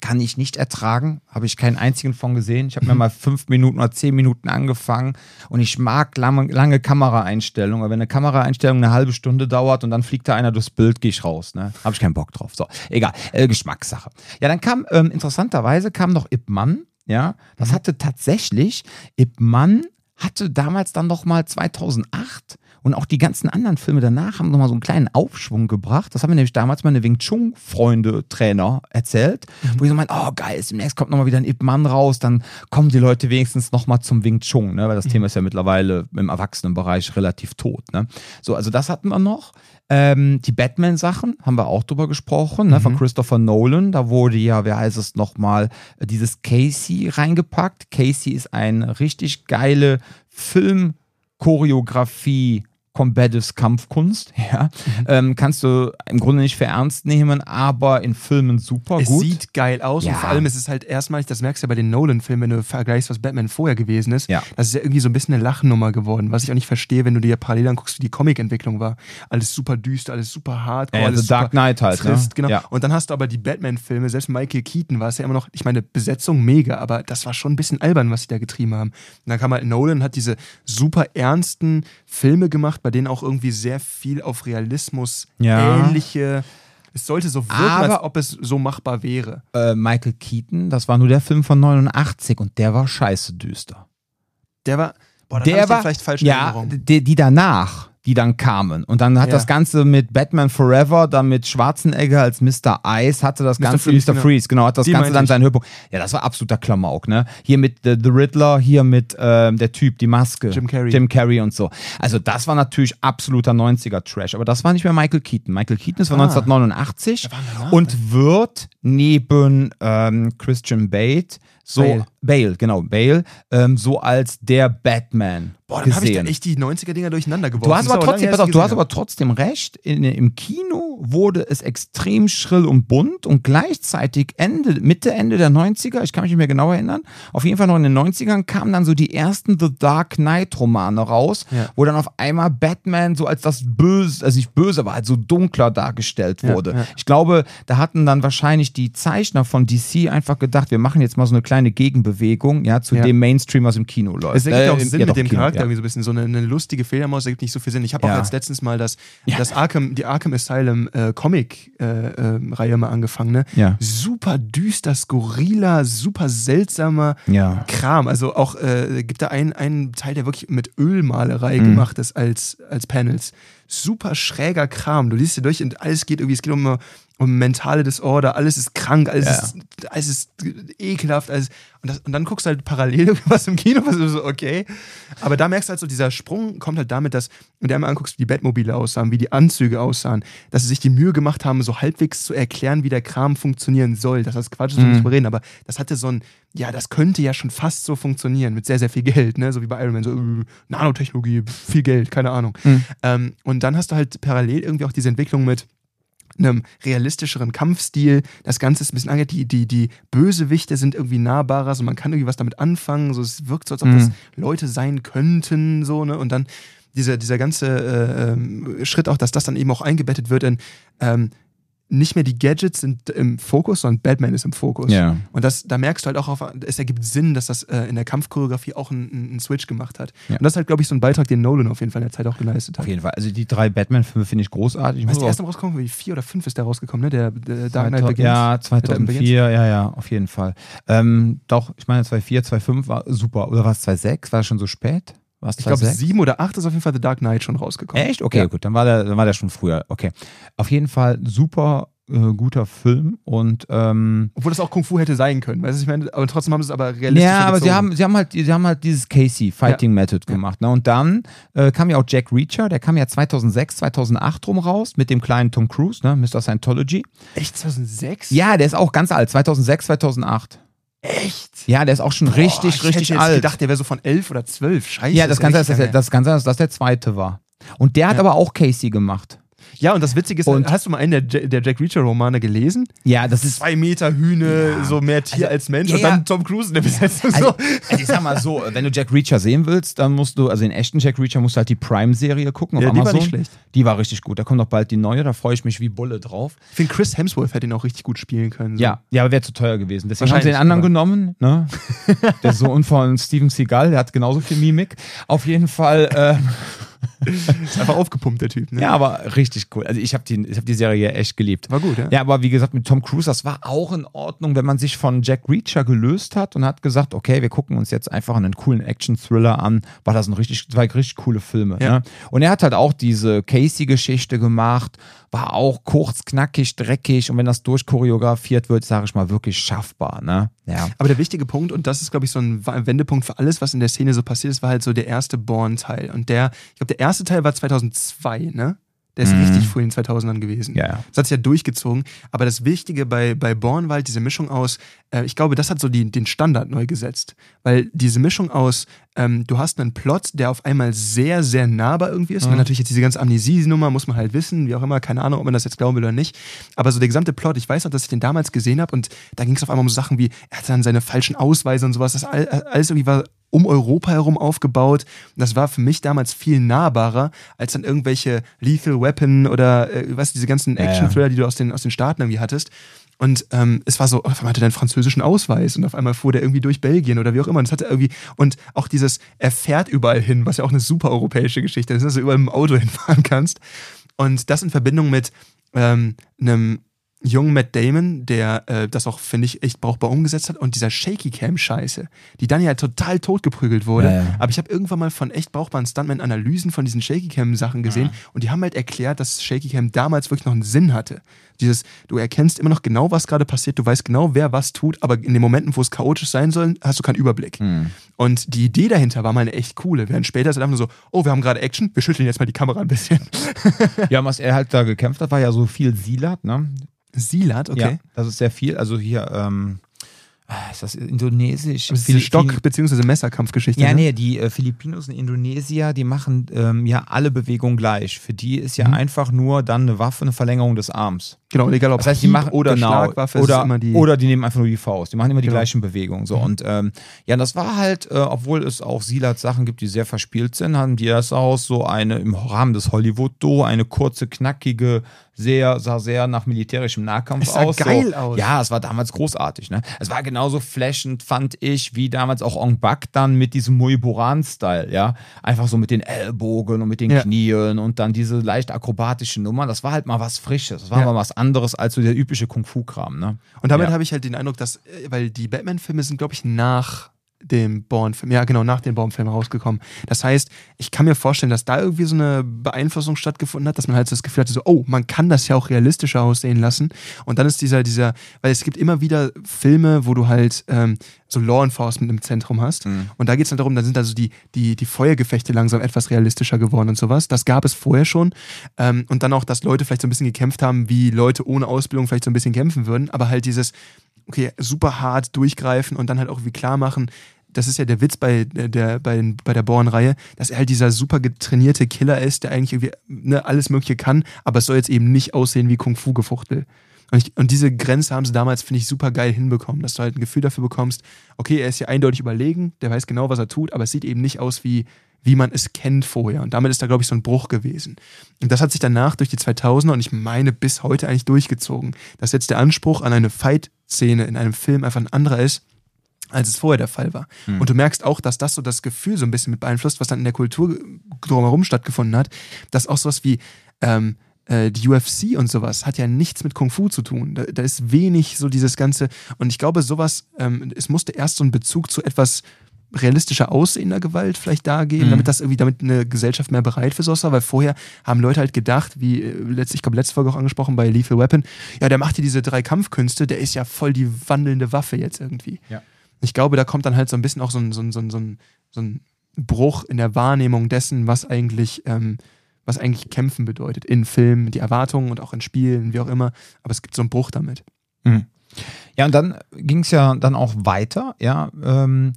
Kann ich nicht ertragen, habe ich keinen einzigen von gesehen. Ich habe mir mal (laughs) fünf Minuten oder zehn Minuten angefangen und ich mag lange, lange Kameraeinstellungen. Aber wenn eine Kameraeinstellung eine halbe Stunde dauert und dann fliegt da einer durchs Bild, gehe ich raus. Ne? Habe ich keinen Bock drauf. So, egal. Äh, Geschmackssache. Ja, dann kam, ähm, interessanterweise kam noch Ip Man. Ja, das Mhm. hatte tatsächlich, Ip Man hatte damals dann noch mal 2008 und auch die ganzen anderen Filme danach haben nochmal so einen kleinen Aufschwung gebracht. Das haben mir nämlich damals meine Wing Chun-Freunde, Trainer erzählt, wo ich so meinte, oh geil, demnächst kommt nochmal wieder ein Ip Man raus, dann kommen die Leute wenigstens nochmal zum Wing Chun, ne? weil das Thema ist ja mittlerweile im Erwachsenenbereich relativ tot. Ne? So, also das hatten wir noch. Ähm, die Batman-Sachen haben wir auch drüber gesprochen, ne? von Christopher Nolan. Da wurde ja, wer heißt es nochmal, äh, dieses Casey reingepackt. Casey ist eine richtig geile Filmchoreografie. Combatives Kampfkunst, (laughs) ja, Mhm. ähm, kannst du im Grunde nicht für ernst nehmen, aber in Filmen super Es gut. sieht geil aus Ja. und vor allem ist es halt erstmalig, das merkst du ja bei den Nolan-Filmen, wenn du vergleichst, was Batman vorher gewesen ist. Ja. Das ist ja irgendwie so ein bisschen eine Lachnummer geworden, was ich auch nicht verstehe, wenn du dir parallel anguckst, wie die Comic-Entwicklung war. Alles super düster, alles super hardcore, Ja, alles The Dark Knight halt, ne? trist, genau. Ja. Und dann hast du aber die Batman-Filme, selbst Michael Keaton war es ja immer noch, ich meine, Besetzung mega, aber das war schon ein bisschen albern, was sie da getrieben haben. Und dann kam halt Nolan, hat diese super ernsten Filme gemacht, bei denen auch irgendwie sehr viel auf Realismus Ja. ähnliche. Es sollte so wirken, Aber- als ob es so machbar wäre. äh, Michael Keaton, das war nur der Film von 89 und der war scheiße düster. Der war. Boah, der war vielleicht falsch ja, Erinnerung. die, die danach, die dann kamen und dann hat Ja. das Ganze mit Batman Forever, dann mit Schwarzenegger als Mr. Ice hatte das Mr. Ganze Freeze, Mr. genau. Freeze, genau, hat das Die Ganze dann ich. seinen Höhepunkt. Ja, das war absoluter Klamauk, ne? Hier mit The, The Riddler, hier mit ähm, der Typ, die Maske, Jim Carrey. Jim Carrey und so. Also das war natürlich absoluter 90er Trash, aber das war nicht mehr Michael Keaton. Michael Keaton ist von Ah. 1989 danach, und wird neben ähm, Christian Bate so Bale. Bale, genau, Bale, ähm, so als der Batman Boah, dann habe ich da gesehen. echt die 90er-Dinger durcheinander geworfen. Du hast aber trotzdem, pass auf, du hast aber trotzdem recht. In, Im Kino wurde es extrem schrill und bunt und gleichzeitig Ende, Mitte, Ende der 90er, ich kann mich nicht mehr genau erinnern, auf jeden Fall noch in den 90ern kamen dann so die ersten The Dark Knight Romane raus, Ja. wo dann auf einmal Batman so als das Böse, also nicht böse, aber halt so dunkler dargestellt Ja, wurde. ja. Ich glaube, da hatten dann wahrscheinlich die Zeichner von DC einfach gedacht, wir machen jetzt mal so eine kleine Gegenbewegung, ja, zu Ja. dem Mainstream, was im Kino läuft. Es ergibt Äh, auch im- Sinn ja, mit doch, dem Kino, Charakter ja. irgendwie so ein bisschen. So eine, eine lustige Fledermaus ergibt nicht so viel Sinn. Ich habe Ja. auch jetzt letztens mal das, das Arkham, die Arkham Asylum äh, Comic-Reihe mal angefangen. Ne? Ja. Super düster, skurriler, super seltsamer Ja. Kram. Also auch äh, gibt da einen, einen Teil, der wirklich mit Ölmalerei Mhm. gemacht ist als, als Panels. Super schräger Kram. Du liest dir durch und alles geht irgendwie, es geht um, um mentale Disorder, alles ist krank, alles, Ja. ist, alles ist ekelhaft. Alles, und, das, und dann guckst du halt parallel (laughs) was im Kino, was du so, okay. Aber da merkst du halt so, dieser Sprung kommt halt damit, dass, wenn du einmal anguckst, wie die Bettmobile aussahen, wie die Anzüge aussahen, dass sie sich die Mühe gemacht haben, so halbwegs zu erklären, wie der Kram funktionieren soll. Das heißt, Quatsch, ist Mhm. nicht reden, aber das hatte so ein, ja, das könnte ja schon fast so funktionieren, mit sehr, sehr viel Geld, ne? So wie bei Iron Man, so äh, Nanotechnologie, viel Geld, keine Ahnung. Mhm. Ähm, und dann hast du halt parallel irgendwie auch diese Entwicklung mit einem realistischeren Kampfstil. Das Ganze ist ein bisschen angeht, die, die, die Bösewichte sind irgendwie nahbarer, so man kann irgendwie was damit anfangen. So, es wirkt so, als ob Mhm. das Leute sein könnten, so, ne? Und dann dieser, dieser ganze äh, ähm, Schritt auch, dass das dann eben auch eingebettet wird in ähm, nicht mehr die Gadgets sind im Fokus, sondern Batman ist im Fokus. Ja. Und das, da merkst du halt auch, auf, es ergibt Sinn, dass das äh, in der Kampfchoreografie auch einen, Switch gemacht hat. Ja. Und das ist halt, glaube ich, so ein Beitrag, den Nolan auf jeden Fall in der Zeit auch geleistet hat. Auf jeden Fall. Also die drei Batman-Filme finde ich großartig. Ist muss der erste rausgekommen? Wie vier oder fünf ist der rausgekommen, ne? Der, der Dark Knight Begins. Ja, Batman Begins. 2004, ja, ja, auf jeden Fall. Ähm, doch, ich meine 2004, 2005 war super. Oder war es 2006? War das schon so spät? War es Ich glaube, 2006? sieben oder acht ist auf jeden Fall The Dark Knight schon rausgekommen. Echt? Okay, Ja. gut. Dann war, der, dann war der schon früher. Okay. Auf jeden Fall super äh, guter Film und ähm, Obwohl das auch Kung Fu hätte sein können, weißt du, ich meine, aber trotzdem haben sie es aber realistisch ja, aber sie haben, sie haben halt, sie haben halt dieses Casey Fighting Method gemacht. Ne? Und dann äh, kam ja auch Jack Reacher, der kam ja 2006, 2008 rum raus mit dem kleinen Tom Cruise, ne? Mr. Scientology. Echt 2006? Ja, der ist auch ganz alt, 2006, 2008. Echt? Ja, der ist auch schon Boah, richtig, ich richtig hätte jetzt alt. gedacht, der wäre so von elf oder zwölf. Scheiße. ja, das ist kann sein, dass der, das kann sein, dass das der zweite war. Und der hat Ja. aber auch Casey gemacht. Ja, und das Witzige ist, Und- hast du mal einen der, der Jack Reacher-Romane gelesen? Ja, das ist. Zwei Meter Hühne, Ja. so mehr Tier Also, als Mensch ja, und dann. Tom Cruise in der Besetzung. Also, so. also ich sag mal so, wenn du Jack Reacher sehen willst, dann musst du, also den echten Jack Reacher musst du halt die Prime-Serie gucken Ja, die war Amazon. nicht schlecht. Die war richtig gut. Da kommt noch bald die neue, da freue ich mich wie Bulle drauf. Ich finde, Chris Hemsworth hätte ihn auch richtig gut spielen können. So. Ja, ja, aber wäre zu teuer gewesen. Deswegen haben sie den anderen aber- genommen, ne? (laughs) Der Sohn von Steven Seagal, der hat genauso viel Mimik. Auf jeden Fall, äh, (laughs) Ist einfach aufgepumpt, der Typ. Ne? ja, aber richtig cool. Also ich habe die, ich hab die Serie echt geliebt. War gut, ja. Ja, aber wie gesagt, mit Tom Cruise, das war auch in Ordnung, wenn man sich von Jack Reacher gelöst hat und hat gesagt, okay, wir gucken uns jetzt einfach einen coolen Action-Thriller an, war das ein richtig, zwei richtig coole Filme. Ja. Ne? Und er hat halt auch diese Casey-Geschichte gemacht, war auch kurz, knackig, dreckig und wenn das durchchoreografiert wird, sage ich mal, wirklich schaffbar. Ne? Ja. Aber der wichtige Punkt, und das ist, glaube ich, so ein Wendepunkt für alles, was in der Szene so passiert ist, war halt so der erste Born-Teil. Und der, ich glaube, der erste Teil war 2002, ne? Der ist Mhm. richtig früh in den 2000ern gewesen. Ja, ja. Das hat sich ja durchgezogen. Aber das Wichtige bei, bei Bornwald, diese Mischung aus, äh, ich glaube, das hat so die, den Standard neu gesetzt. Weil diese Mischung aus, ähm, du hast einen Plot, der auf einmal sehr, sehr nahbar irgendwie ist. Mhm. Und natürlich jetzt diese ganze Amnesie-Nummer muss man halt wissen, wie auch immer, keine Ahnung, ob man das jetzt glauben will oder nicht. Aber so der gesamte Plot, ich weiß noch, dass ich den damals gesehen habe und da ging es auf einmal um so Sachen wie, er hatte dann seine falschen Ausweise und sowas. Das all, alles irgendwie war um Europa herum aufgebaut. Und das war für mich damals viel nahbarer, als dann irgendwelche Lethal Weapon oder äh, was, diese ganzen. Action-Thriller, die du aus den, aus den Staaten irgendwie hattest. Und ähm, es war so, auf einmal hatte er einen französischen Ausweis und auf einmal fuhr der irgendwie durch Belgien oder wie auch immer. Und, das hatte irgendwie, und auch dieses, er fährt überall hin, was ja auch eine super europäische Geschichte ist, dass du überall im Auto (laughs) hinfahren kannst. Und das in Verbindung mit ähm, einem jungen Matt Damon, der äh, das auch, finde ich, echt brauchbar umgesetzt hat und dieser Shaky-Cam-Scheiße, die dann ja total totgeprügelt wurde. Ja, ja. Aber ich habe irgendwann mal von echt brauchbaren Stuntman-Analysen von diesen Shaky-Cam-Sachen gesehen und die haben halt erklärt, dass Shaky-Cam damals wirklich noch einen Sinn hatte. Dieses, du erkennst immer noch genau, was gerade passiert, du weißt genau, wer was tut, aber in den Momenten, wo es chaotisch sein soll, hast du keinen Überblick. Hm. Und die Idee dahinter war mal eine echt coole. Während später ist einfach nur so, oh, wir haben gerade Action, wir schütteln jetzt mal die Kamera ein bisschen. Ja, was er halt da gekämpft hat, war ja so viel Silat, ne? Silat, okay. Ja, das ist sehr viel. Also hier, ähm, ah, ist das indonesisch? Es ist Stock- bzw. Messerkampfgeschichte. Ja, ne? nee, die äh, Filipinos und Indonesier, die machen ähm, ja alle Bewegungen gleich. Für die ist ja Mhm. einfach nur dann eine Waffe, eine Verlängerung des Arms. Genau, egal ob Das heißt, die machen oder genau, Schlagwaffe, oder, ist immer die. oder die nehmen einfach nur die Faust. Die machen immer die Genau. gleichen Bewegungen. So und ähm, ja, das war halt, äh, obwohl es auch Silat Sachen gibt, die sehr verspielt sind, haben die das aus so eine im Rahmen des Hollywood-Do eine kurze, knackige, sehr sah sehr nach militärischem Nahkampf Es sah aus. geil so. aus. Ja, es war damals großartig. Ne, es war genauso flashend, fand ich, wie damals auch Ong Bak dann mit diesem Muiboran-Style. Ja, einfach so mit den Ellbogen und mit den Ja. Knien und dann diese leicht akrobatischen Nummern. Das war halt mal was Frisches. Das war Ja. mal was anderes als so der übliche Kung-Fu-Kram, ne? Und damit Ja. habe ich halt den Eindruck, dass, äh, weil die Batman-Filme sind, glaube ich, nach dem Bourne-Film, ja genau, nach dem Bourne-Film rausgekommen. Das heißt, ich kann mir vorstellen, dass da irgendwie so eine Beeinflussung stattgefunden hat, dass man halt so das Gefühl hatte, so, oh, man kann das ja auch realistischer aussehen lassen. Und dann ist dieser, dieser, weil es gibt immer wieder Filme, wo du halt ähm, so Law Enforcement im Zentrum hast. Mhm. Und da geht es dann darum, da sind also die, die, die Feuergefechte langsam etwas realistischer geworden und sowas. Das gab es vorher schon. Ähm, und dann auch, dass Leute vielleicht so ein bisschen gekämpft haben, wie Leute ohne Ausbildung vielleicht so ein bisschen kämpfen würden. Aber halt dieses, okay, super hart durchgreifen und dann halt auch irgendwie klar machen, das ist ja der Witz bei der, bei, den- bei der Born-Reihe, dass er halt dieser super getrainierte Killer ist, der eigentlich irgendwie ne, alles Mögliche kann, aber es soll jetzt eben nicht aussehen wie Kung-Fu-Gefuchtel. Und, ich, und diese Grenze haben sie damals, finde ich, super geil hinbekommen, dass du halt ein Gefühl dafür bekommst, okay, er ist ja eindeutig überlegen, der weiß genau, was er tut, aber es sieht eben nicht aus wie, wie man es kennt vorher. Und damit ist da, glaube ich, so ein Bruch gewesen. Und das hat sich danach durch die 2000er und ich meine bis heute eigentlich durchgezogen, dass jetzt der Anspruch an eine Fight-Szene in einem Film einfach ein anderer ist, als es vorher der Fall war. Hm. Und du merkst auch, dass das so das Gefühl so ein bisschen mit beeinflusst, was dann in der Kultur drumherum stattgefunden hat, dass auch sowas wie ähm, äh, die UFC und sowas hat ja nichts mit Kung Fu zu tun. Da, da ist wenig so dieses Ganze. Und ich glaube, sowas, ähm, es musste erst so einen Bezug zu etwas realistischer aussehender Gewalt vielleicht da geben, Mhm. damit das irgendwie, damit eine Gesellschaft mehr bereit für sowas war, weil vorher haben Leute halt gedacht, wie äh, letzt, ich glaube letzte Folge auch angesprochen bei Lethal Weapon, ja, der macht hier diese drei Kampfkünste, der ist ja voll die wandelnde Waffe jetzt irgendwie. Ja. Ich glaube, da kommt dann halt so ein bisschen auch so ein, so ein, so ein, so ein, so ein Bruch in der Wahrnehmung dessen, was eigentlich, ähm, was eigentlich Kämpfen bedeutet. In Filmen, die Erwartungen und auch in Spielen, wie auch immer. Aber es gibt so einen Bruch damit. Mhm. Ja, und dann ging es ja dann auch weiter, ja. Ähm,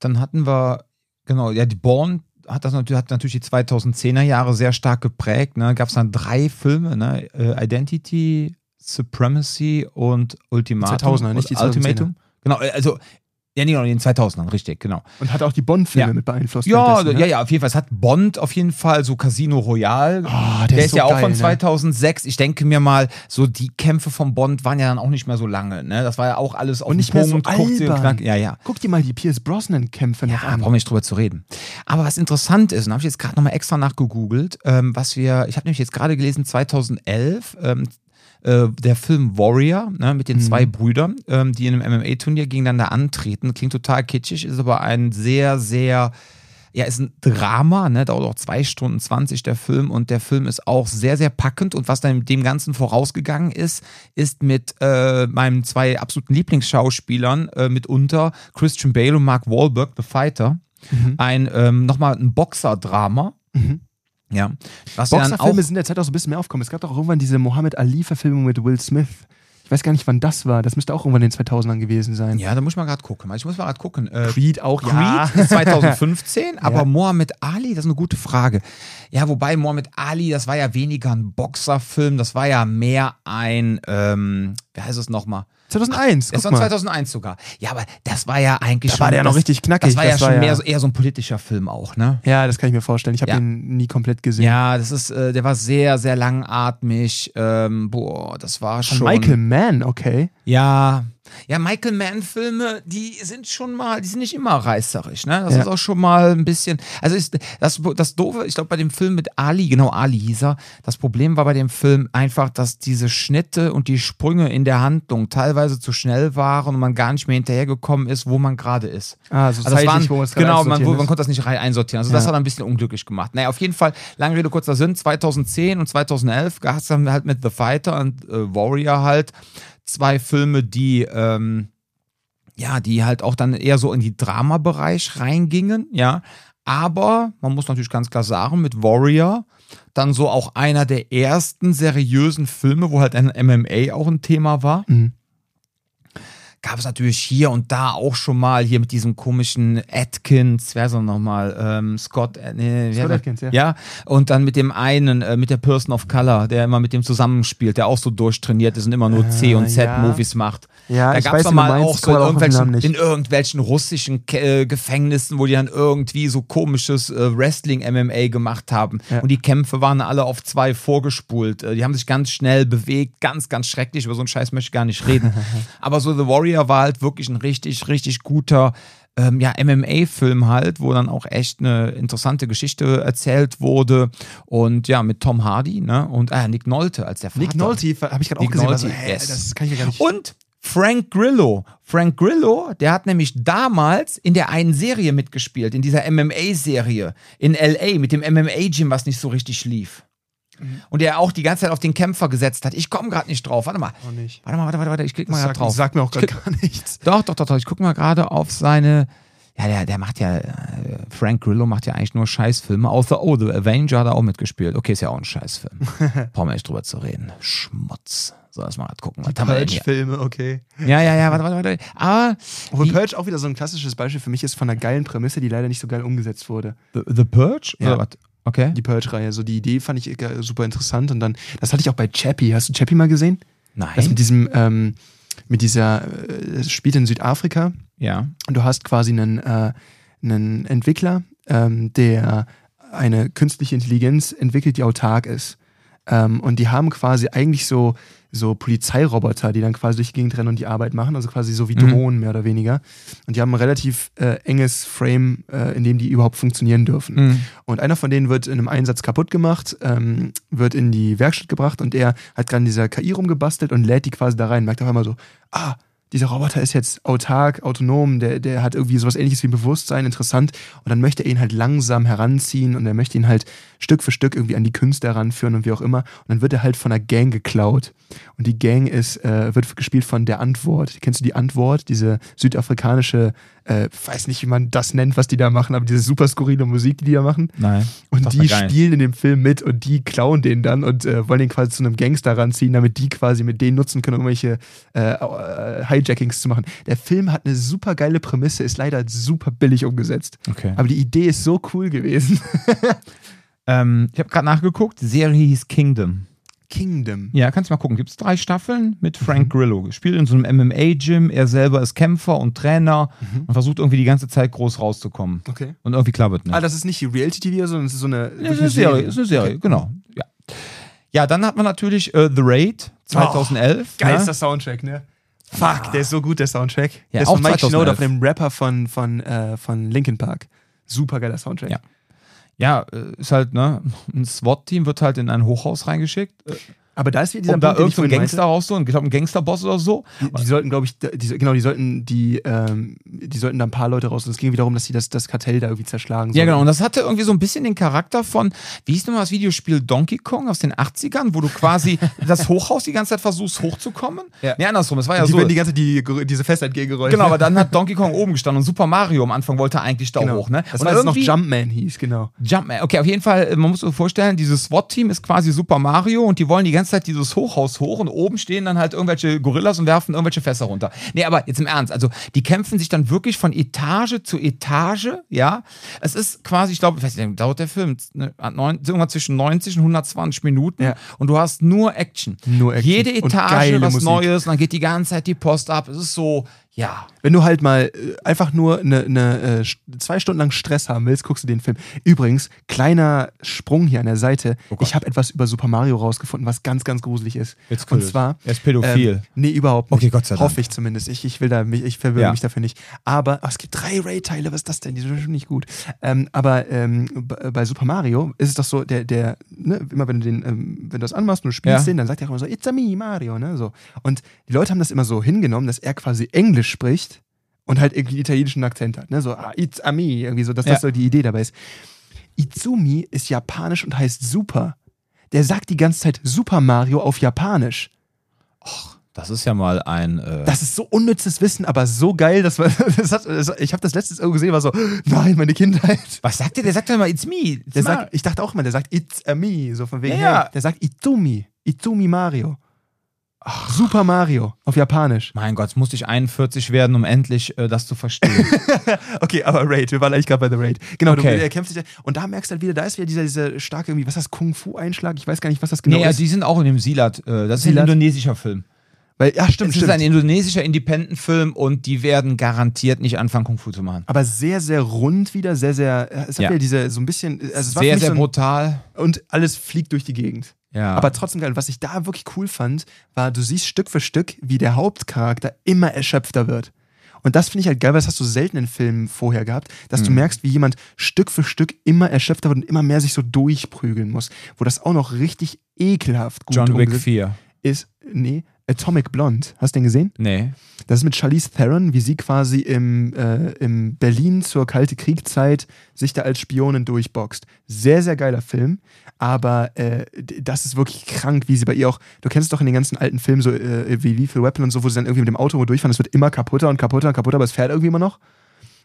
dann hatten wir, genau, ja, die Born hat das natürlich, hat natürlich die 2010er Jahre sehr stark geprägt. Ne? Gab es dann drei Filme, ne? Äh, Identity, Supremacy und Ultimatum. 2000er, nicht die Oder Ultimatum. Genau, äh, also, ja, nee, genau, in den 2000ern, richtig, genau. Und hat auch die Bond-Filme Ja. mit beeinflusst. Ja, währenddessen, ne? ja, ja, auf jeden Fall. Es hat Bond auf jeden Fall, so Casino Royale. Oh, der, ist, so ja auch geil, von ne? 2006. Ich denke mir mal, so die Kämpfe von Bond waren ja dann auch nicht mehr so lange. Ne? Das war ja auch alles auf Und nicht mehr so Punkt, kurz albern. knack. Ja, ja. Guck dir mal die Pierce Brosnan-Kämpfe noch Ja, an. brauchen wir nicht drüber zu reden. Aber was interessant ist, und habe ich jetzt gerade nochmal extra nachgegoogelt, ähm, was wir, ich habe nämlich jetzt gerade gelesen, 2011, ähm, äh, der Film Warrior ne, mit den Mhm. zwei Brüdern, ähm, die in einem MMA-Turnier gegeneinander antreten. Klingt total kitschig, ist aber ein sehr, sehr, ja, ist ein Drama, ne, dauert auch zwei Stunden 20 der Film und der Film ist auch sehr, sehr packend und was dann dem Ganzen vorausgegangen ist, ist mit äh, meinen zwei absoluten Lieblingsschauspielern äh, mitunter Christian Bale und Mark Wahlberg, The Fighter, Mhm. ein ähm, nochmal ein Boxer-Drama. Mhm. Ja. Was ja Boxerfilme sind in der Zeit auch so ein bisschen mehr aufgekommen. Es gab doch auch irgendwann diese Muhammad Ali-Verfilmung mit Will Smith. Ich weiß gar nicht, wann das war. Das müsste auch irgendwann in den 2000ern gewesen sein. ja, da muss ich mal gerade gucken. Ich muss mal gerade gucken. Äh, Creed auch, Creed (laughs) ist 2015, (laughs) aber Ja. Mohammed Ali, das ist eine gute Frage. Ja, wobei Mohammed Ali, das war ja weniger ein Boxerfilm, das war ja mehr ein, ähm, wie heißt es nochmal? 2001, Es war mal. 2001 sogar. Ja, aber das war ja eigentlich Da schon. war der noch das, richtig knackig. Das war ja Das schon war ja- mehr so, eher so ein politischer Film auch, ne? Ja, das kann ich mir vorstellen. Ich habe Ja. ihn nie komplett gesehen. Ja, das ist, äh, der war sehr, sehr langatmig. Ähm, boah, das war schon. Michael Mann, okay. Ja. Ja, Michael Mann-Filme, die sind schon mal, die sind nicht immer reißerisch, ne? Das Ja. ist auch schon mal ein bisschen. Also ist das, das Doofe, ich glaube, bei dem Film mit Ali, genau, Ali hieß er, das Problem war bei dem Film einfach, dass diese Schnitte und die Sprünge in der Handlung teilweise zu schnell waren und man gar nicht mehr hinterhergekommen ist, wo man gerade ist. Ah, so Also das zeitlich, waren, genau, man, wo, man konnte das nicht rein einsortieren. Also das Ja. hat ein bisschen unglücklich gemacht. Naja, auf jeden Fall, lange Rede, kurzer Sinn, 2010 und 2011 gab es dann halt mit The Fighter und äh, Warrior halt zwei Filme, die, ähm, ja, die halt auch dann eher so in die Drama-Bereich reingingen, ja. Aber man muss natürlich ganz klar sagen, mit Warrior dann so auch einer der ersten seriösen Filme, wo halt ein MMA auch ein Thema war Mhm. Gab es natürlich hier und da auch schon mal hier mit diesem komischen Atkins, wer ist er nochmal? Ähm, Scott, äh, nee, Scott? Atkins, ja. Ja, und dann mit dem einen, äh, mit der Person of Color, der immer mit dem zusammenspielt, der auch so durchtrainiert ist und immer nur C- und Ah, Z-Movies macht. Ja, da gab es mal auch so in irgendwelchen, in irgendwelchen russischen äh, Gefängnissen, wo die dann irgendwie so komisches äh, Wrestling-MMA gemacht haben. Ja. Und die Kämpfe waren alle auf zwei vorgespult. Äh, die haben sich ganz schnell bewegt, ganz, ganz schrecklich. Über so einen Scheiß möchte ich gar nicht reden. (laughs) Aber so The Warrior war halt wirklich ein richtig, richtig guter ähm, ja, MMA-Film halt, wo dann auch echt eine interessante Geschichte erzählt wurde. Und ja, mit Tom Hardy, ne? Und äh, Nick Nolte als der Vater. Nick Nolte habe ich gerade auch Nick gesehen. Also, Nolte, hä, yes. Das kann ich mir gar nicht. Und Frank Grillo. Frank Grillo, der hat nämlich damals in der einen Serie mitgespielt, in dieser MMA-Serie in LA mit dem MMA-Gym, was nicht so richtig lief. Mhm. Und der auch die ganze Zeit auf den Kämpfer gesetzt hat. Ich komme gerade nicht drauf. Warte mal. Auch nicht. Warte mal, warte, warte, warte. Ich klicke mal sagt, drauf. sagt mir auch gerade gar nichts. (laughs) Doch, doch, doch, doch. Ich gucke mal gerade auf seine. Ja, der, der macht ja. äh, Frank Grillo macht ja eigentlich nur Scheißfilme. Außer, oh, The Avenger hat er auch mitgespielt. Okay, ist ja auch ein Scheißfilm. (laughs) Brauchen wir nicht drüber zu reden. Schmutz. So, lass mal grad gucken. Was? Purge-Filme, okay. Ja, ja, ja, warte, warte, warte. Aber Obwohl Purge auch wieder so ein klassisches Beispiel für mich ist von einer geilen Prämisse, die leider nicht so geil umgesetzt wurde. The, The Purge? Ja. Oder was? Okay. Die Purge-Reihe. So die Idee fand ich super interessant und dann, das hatte ich auch bei Chappie. Hast du Chappie mal gesehen? Das Nein. mit diesem, ähm, mit dieser, äh, es spielt in Südafrika Ja. und du hast quasi einen, äh, einen Entwickler, ähm, der eine künstliche Intelligenz entwickelt, die autark ist. Ähm, und die haben quasi eigentlich so, so Polizeiroboter, die dann quasi durch die Gegend rennen und die Arbeit machen, also quasi so wie Mhm. Drohnen mehr oder weniger. Und die haben ein relativ äh, enges Frame, äh, in dem die überhaupt funktionieren dürfen. Mhm. Und einer von denen wird in einem Einsatz kaputt gemacht, ähm, wird in die Werkstatt gebracht und er hat gerade in dieser KI rumgebastelt und lädt die quasi da rein. Merkt auf einmal so, ah, dieser Roboter ist jetzt autark, autonom, der, der hat irgendwie sowas ähnliches wie ein Bewusstsein, interessant. Und dann möchte er ihn halt langsam heranziehen und er möchte ihn halt Stück für Stück irgendwie an die Künste heranführen und wie auch immer. Und dann wird er halt von einer Gang geklaut. Und die Gang ist, äh, wird gespielt von der Antwort. Kennst du die Antwort? Diese südafrikanische, äh, weiß nicht, wie man das nennt, was die da machen, aber diese super skurrile Musik, die die da machen. Nein. Und die spielen in dem Film mit und die klauen den dann und äh, wollen den quasi zu einem Gangster ranziehen, damit die quasi mit denen nutzen können, um irgendwelche äh, äh, Hijackings zu machen. Der Film hat eine super geile Prämisse, ist leider super billig umgesetzt. Okay. Aber die Idee ist so cool gewesen. (laughs) Ähm, ich habe gerade nachgeguckt. Die Serie hieß Kingdom. Kingdom. Ja, kannst du mal gucken. Gibt es drei Staffeln mit Frank Mhm. Grillo. Spielt in so einem MMA-Gym. Er selber ist Kämpfer und Trainer Mhm. und versucht irgendwie die ganze Zeit groß rauszukommen. Okay. Und irgendwie klappert nicht. Ah, das ist nicht die Reality-TV, sondern es ist so eine, Ja, ist eine Serie, ist eine Serie, genau. Ja. ja, dann hat man natürlich äh, The Raid 2011. Geilster ne? Soundtrack, ne? Fuck, der ist so gut, der Soundtrack. Ja, der ist auch von Mike 2011. Shinoda, von dem Rapper von, von, äh, von Linkin Park. Super geiler Soundtrack. Ja. Ja, äh, ist halt, ne, (laughs) ein SWAT-Team wird halt in ein Hochhaus reingeschickt. Äh, Aber da ist wieder dieser um da Punkt, ich irgendeinen Gangster rauszuholen. Ich glaube, ein Gangsterboss oder so. Die, die sollten, glaube ich, die, genau, die sollten die, ähm, die sollten da ein paar Leute raus. Und es ging wiederum, dass sie das, das Kartell da irgendwie zerschlagen Ja, genau. Und das hatte irgendwie so ein bisschen den Charakter von, wie hieß nochmal das Videospiel Donkey Kong aus den 80ern, wo du quasi (laughs) das Hochhaus die ganze Zeit versuchst hochzukommen? Ja. Nee, andersrum. Es war ja die so. werden die ganze Zeit die, diese Fässer entgegengerollt. Genau, aber (laughs) dann hat Donkey Kong oben gestanden und Super Mario am Anfang wollte eigentlich da genau. hoch, ne? Das und war jetzt noch Jumpman hieß, genau. Jumpman. Okay, auf jeden Fall, man muss sich vorstellen, dieses SWAT-Team ist quasi Super Mario und die wollen die ganze Zeit dieses Hochhaus hoch und oben stehen dann halt irgendwelche Gorillas und werfen irgendwelche Fässer runter. Nee, aber jetzt im Ernst, also die kämpfen sich dann wirklich von Etage zu Etage, ja. Es ist quasi, ich glaube, ich weiß nicht, dauert der Film ne, neun- irgendwas zwischen 90 und 120 Minuten Ja. und du hast nur Action. Nur Action. Jede Etage was Musik. Neues und dann geht die ganze Zeit die Post ab. Es ist so, ja. Wenn du halt mal äh, einfach nur äh, st- zwei Stunden lang Stress haben willst, guckst du den Film. Übrigens, kleiner Sprung hier an der Seite. Oh ich habe etwas über Super Mario rausgefunden, was ganz, ganz gruselig ist. Jetzt Und zwar. Er ist pädophil. Ähm, nee, überhaupt nicht. Okay, Gott sei Dank. Hoffe ich zumindest. Ich, ich will da, mich- ich verwirre Ja. mich dafür nicht. Aber ach, es gibt drei Raid-Teile, was ist das denn? Die sind schon nicht gut. Ähm, aber ähm, bei Super Mario ist es doch so, der, der, ne, immer wenn du den, ähm, wenn du das anmachst und du spielst Ja. den, dann sagt er auch immer so, it's a me, Mario, ne? So. Und die Leute haben das immer so hingenommen, dass er quasi Englisch spricht und halt irgendwie italienischen Akzent hat, ne? So, ah, it's a me, irgendwie so, dass Ja. das so die Idee dabei ist. Izumi ist japanisch und heißt super. Der sagt die ganze Zeit Super Mario auf Japanisch. Das ist ja mal ein. Äh, Das ist so unnützes Wissen, aber so geil, dass man, (laughs) das hat, das, ich habe das letztes irgendwo gesehen, war so, nein, meine Kindheit. was sagt der? Der sagt doch immer, it's me. It's Der sagt, ich dachte auch immer, der sagt It's a me, so von wegen, Ja, ja. der sagt Izumi, Izumi Mario. Super Mario auf Japanisch. Mein Gott, musste ich 41 werden, um endlich äh, das zu verstehen. (laughs) Okay, aber Raid, wir waren eigentlich gerade bei The Raid. Genau, Okay. du, er kämpft sich und da merkst du halt wieder, da ist wieder dieser, dieser starke irgendwie, was ist das, Kung-Fu-Einschlag? Ich weiß gar nicht, was das genau nee, ja, ist. die sind auch in dem Silat. Äh, das ist Silat? ein indonesischer Film. Weil, ja, stimmt, Es ist ein indonesischer Independent-Film und die werden garantiert nicht anfangen, Kung Fu zu machen. aber sehr, sehr rund wieder, sehr, sehr, es hat Ja. wieder diese, so ein bisschen, also es war sehr, sehr so ein, brutal. und alles fliegt durch die Gegend. Ja. Aber trotzdem geil. Was ich da wirklich cool fand, war, du siehst Stück für Stück, wie der Hauptcharakter immer erschöpfter wird. Und das finde ich halt geil, weil das hast du selten in Filmen vorher gehabt, dass du Mhm. merkst, wie jemand Stück für Stück immer erschöpfter wird und immer mehr sich so durchprügeln muss. Wo das auch noch richtig ekelhaft gut John Wick umgesetzt 4. ist. Nee, Atomic Blonde. Hast du den gesehen? Nee. Das ist mit Charlize Theron, wie sie quasi im, äh, im Berlin zur Kalte Kriegszeit sich da als Spionin durchboxt. Sehr, sehr geiler Film, aber äh, das ist wirklich krank, wie sie bei ihr auch, du kennst es doch in den ganzen alten Filmen, so äh, wie Lethal Weapon und so, wo sie dann irgendwie mit dem Auto durchfahren, es wird immer kaputter und kaputter und kaputter, aber es fährt irgendwie immer noch.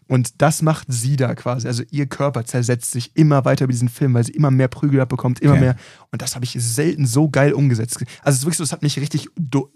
Und das macht sie da quasi. Also ihr Körper zersetzt sich immer weiter über diesen Film, weil sie immer mehr Prügel abbekommt, immer Okay. mehr. Und das habe ich selten so geil umgesetzt. Also es ist wirklich so, es hat mich richtig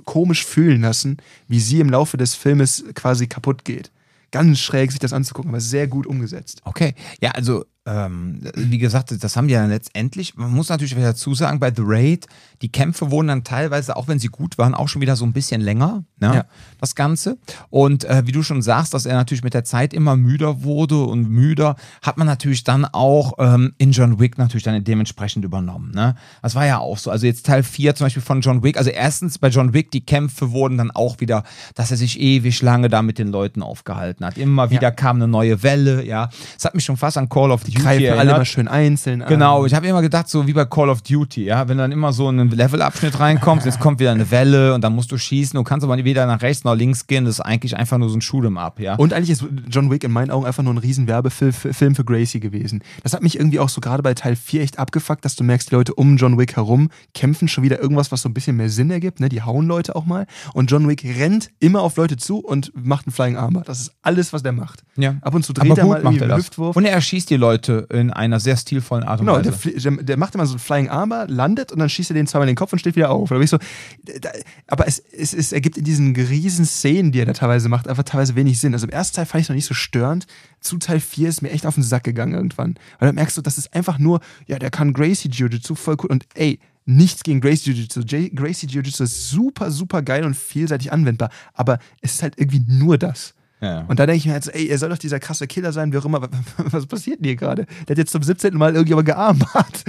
komisch fühlen lassen, wie sie im Laufe des Filmes quasi kaputt geht. Ganz schräg, sich das anzugucken, aber sehr gut umgesetzt. Okay. Ja, also, ähm, wie gesagt, das haben die dann letztendlich, man muss natürlich wieder dazu sagen, bei The Raid, die Kämpfe wurden dann teilweise, auch wenn sie gut waren, auch schon wieder so ein bisschen länger, ne? Ja. das Ganze. Und äh, wie du schon sagst, dass er natürlich mit der Zeit immer müder wurde und müder, hat man natürlich dann auch ähm, in John Wick natürlich dann dementsprechend übernommen. Ne? Das war ja auch so. Also jetzt Teil 4 zum Beispiel von John Wick, also erstens bei John Wick, die Kämpfe wurden dann auch wieder, dass er sich ewig lange da mit den Leuten aufgehalten hat. Immer wieder kam eine neue Welle, ja. Es hat mich schon fast an Call of Duty Greifen alle immer schön einzeln an. Genau, ich habe immer gedacht, so wie bei Call of Duty, ja, wenn dann immer so in einen Levelabschnitt reinkommst, (laughs) jetzt kommt wieder eine Welle und dann musst du schießen, du kannst aber weder nach rechts noch links gehen, das ist eigentlich einfach nur so ein Shoot'em Up, ja. Und eigentlich ist John Wick in meinen Augen einfach nur ein riesen Werbefilm Film für Gracie gewesen. Das hat mich irgendwie auch so gerade bei Teil 4 echt abgefuckt, dass du merkst, die Leute um John Wick herum kämpfen schon wieder irgendwas, was so ein bisschen mehr Sinn ergibt. Ne? Die hauen Leute auch mal. Und John Wick rennt immer auf Leute zu und macht einen Flying Armor. Das ist alles, was der macht. ja. Ab und zu dreht aber er mal er einen das. Hüftwurf. Und er erschießt die Leute in einer sehr stilvollen Art und Genau, Weise. der, der, der macht immer so einen Flying Armor, landet und dann schießt er den zweimal in den Kopf und steht wieder auf. Da ich so, da, aber es, es, es ergibt in diesen riesen Szenen, die er da teilweise macht, einfach teilweise wenig Sinn. Also im ersten Teil fand ich es noch nicht so störend. Zu Teil 4 ist mir echt auf den Sack gegangen irgendwann. Weil dann merkst du, das ist einfach nur, ja, der kann Gracie Jiu-Jitsu voll cool und ey, nichts gegen Gracie Jiu-Jitsu. Gracie Jiu-Jitsu ist super, super geil und vielseitig anwendbar, aber es ist halt irgendwie nur das. Ja. Und da denke ich mir so, ey, er soll doch dieser krasse Killer sein, wie auch immer. (laughs) Was passiert denn hier gerade? Der hat jetzt zum 17. Mal irgendwie aber gearmbart.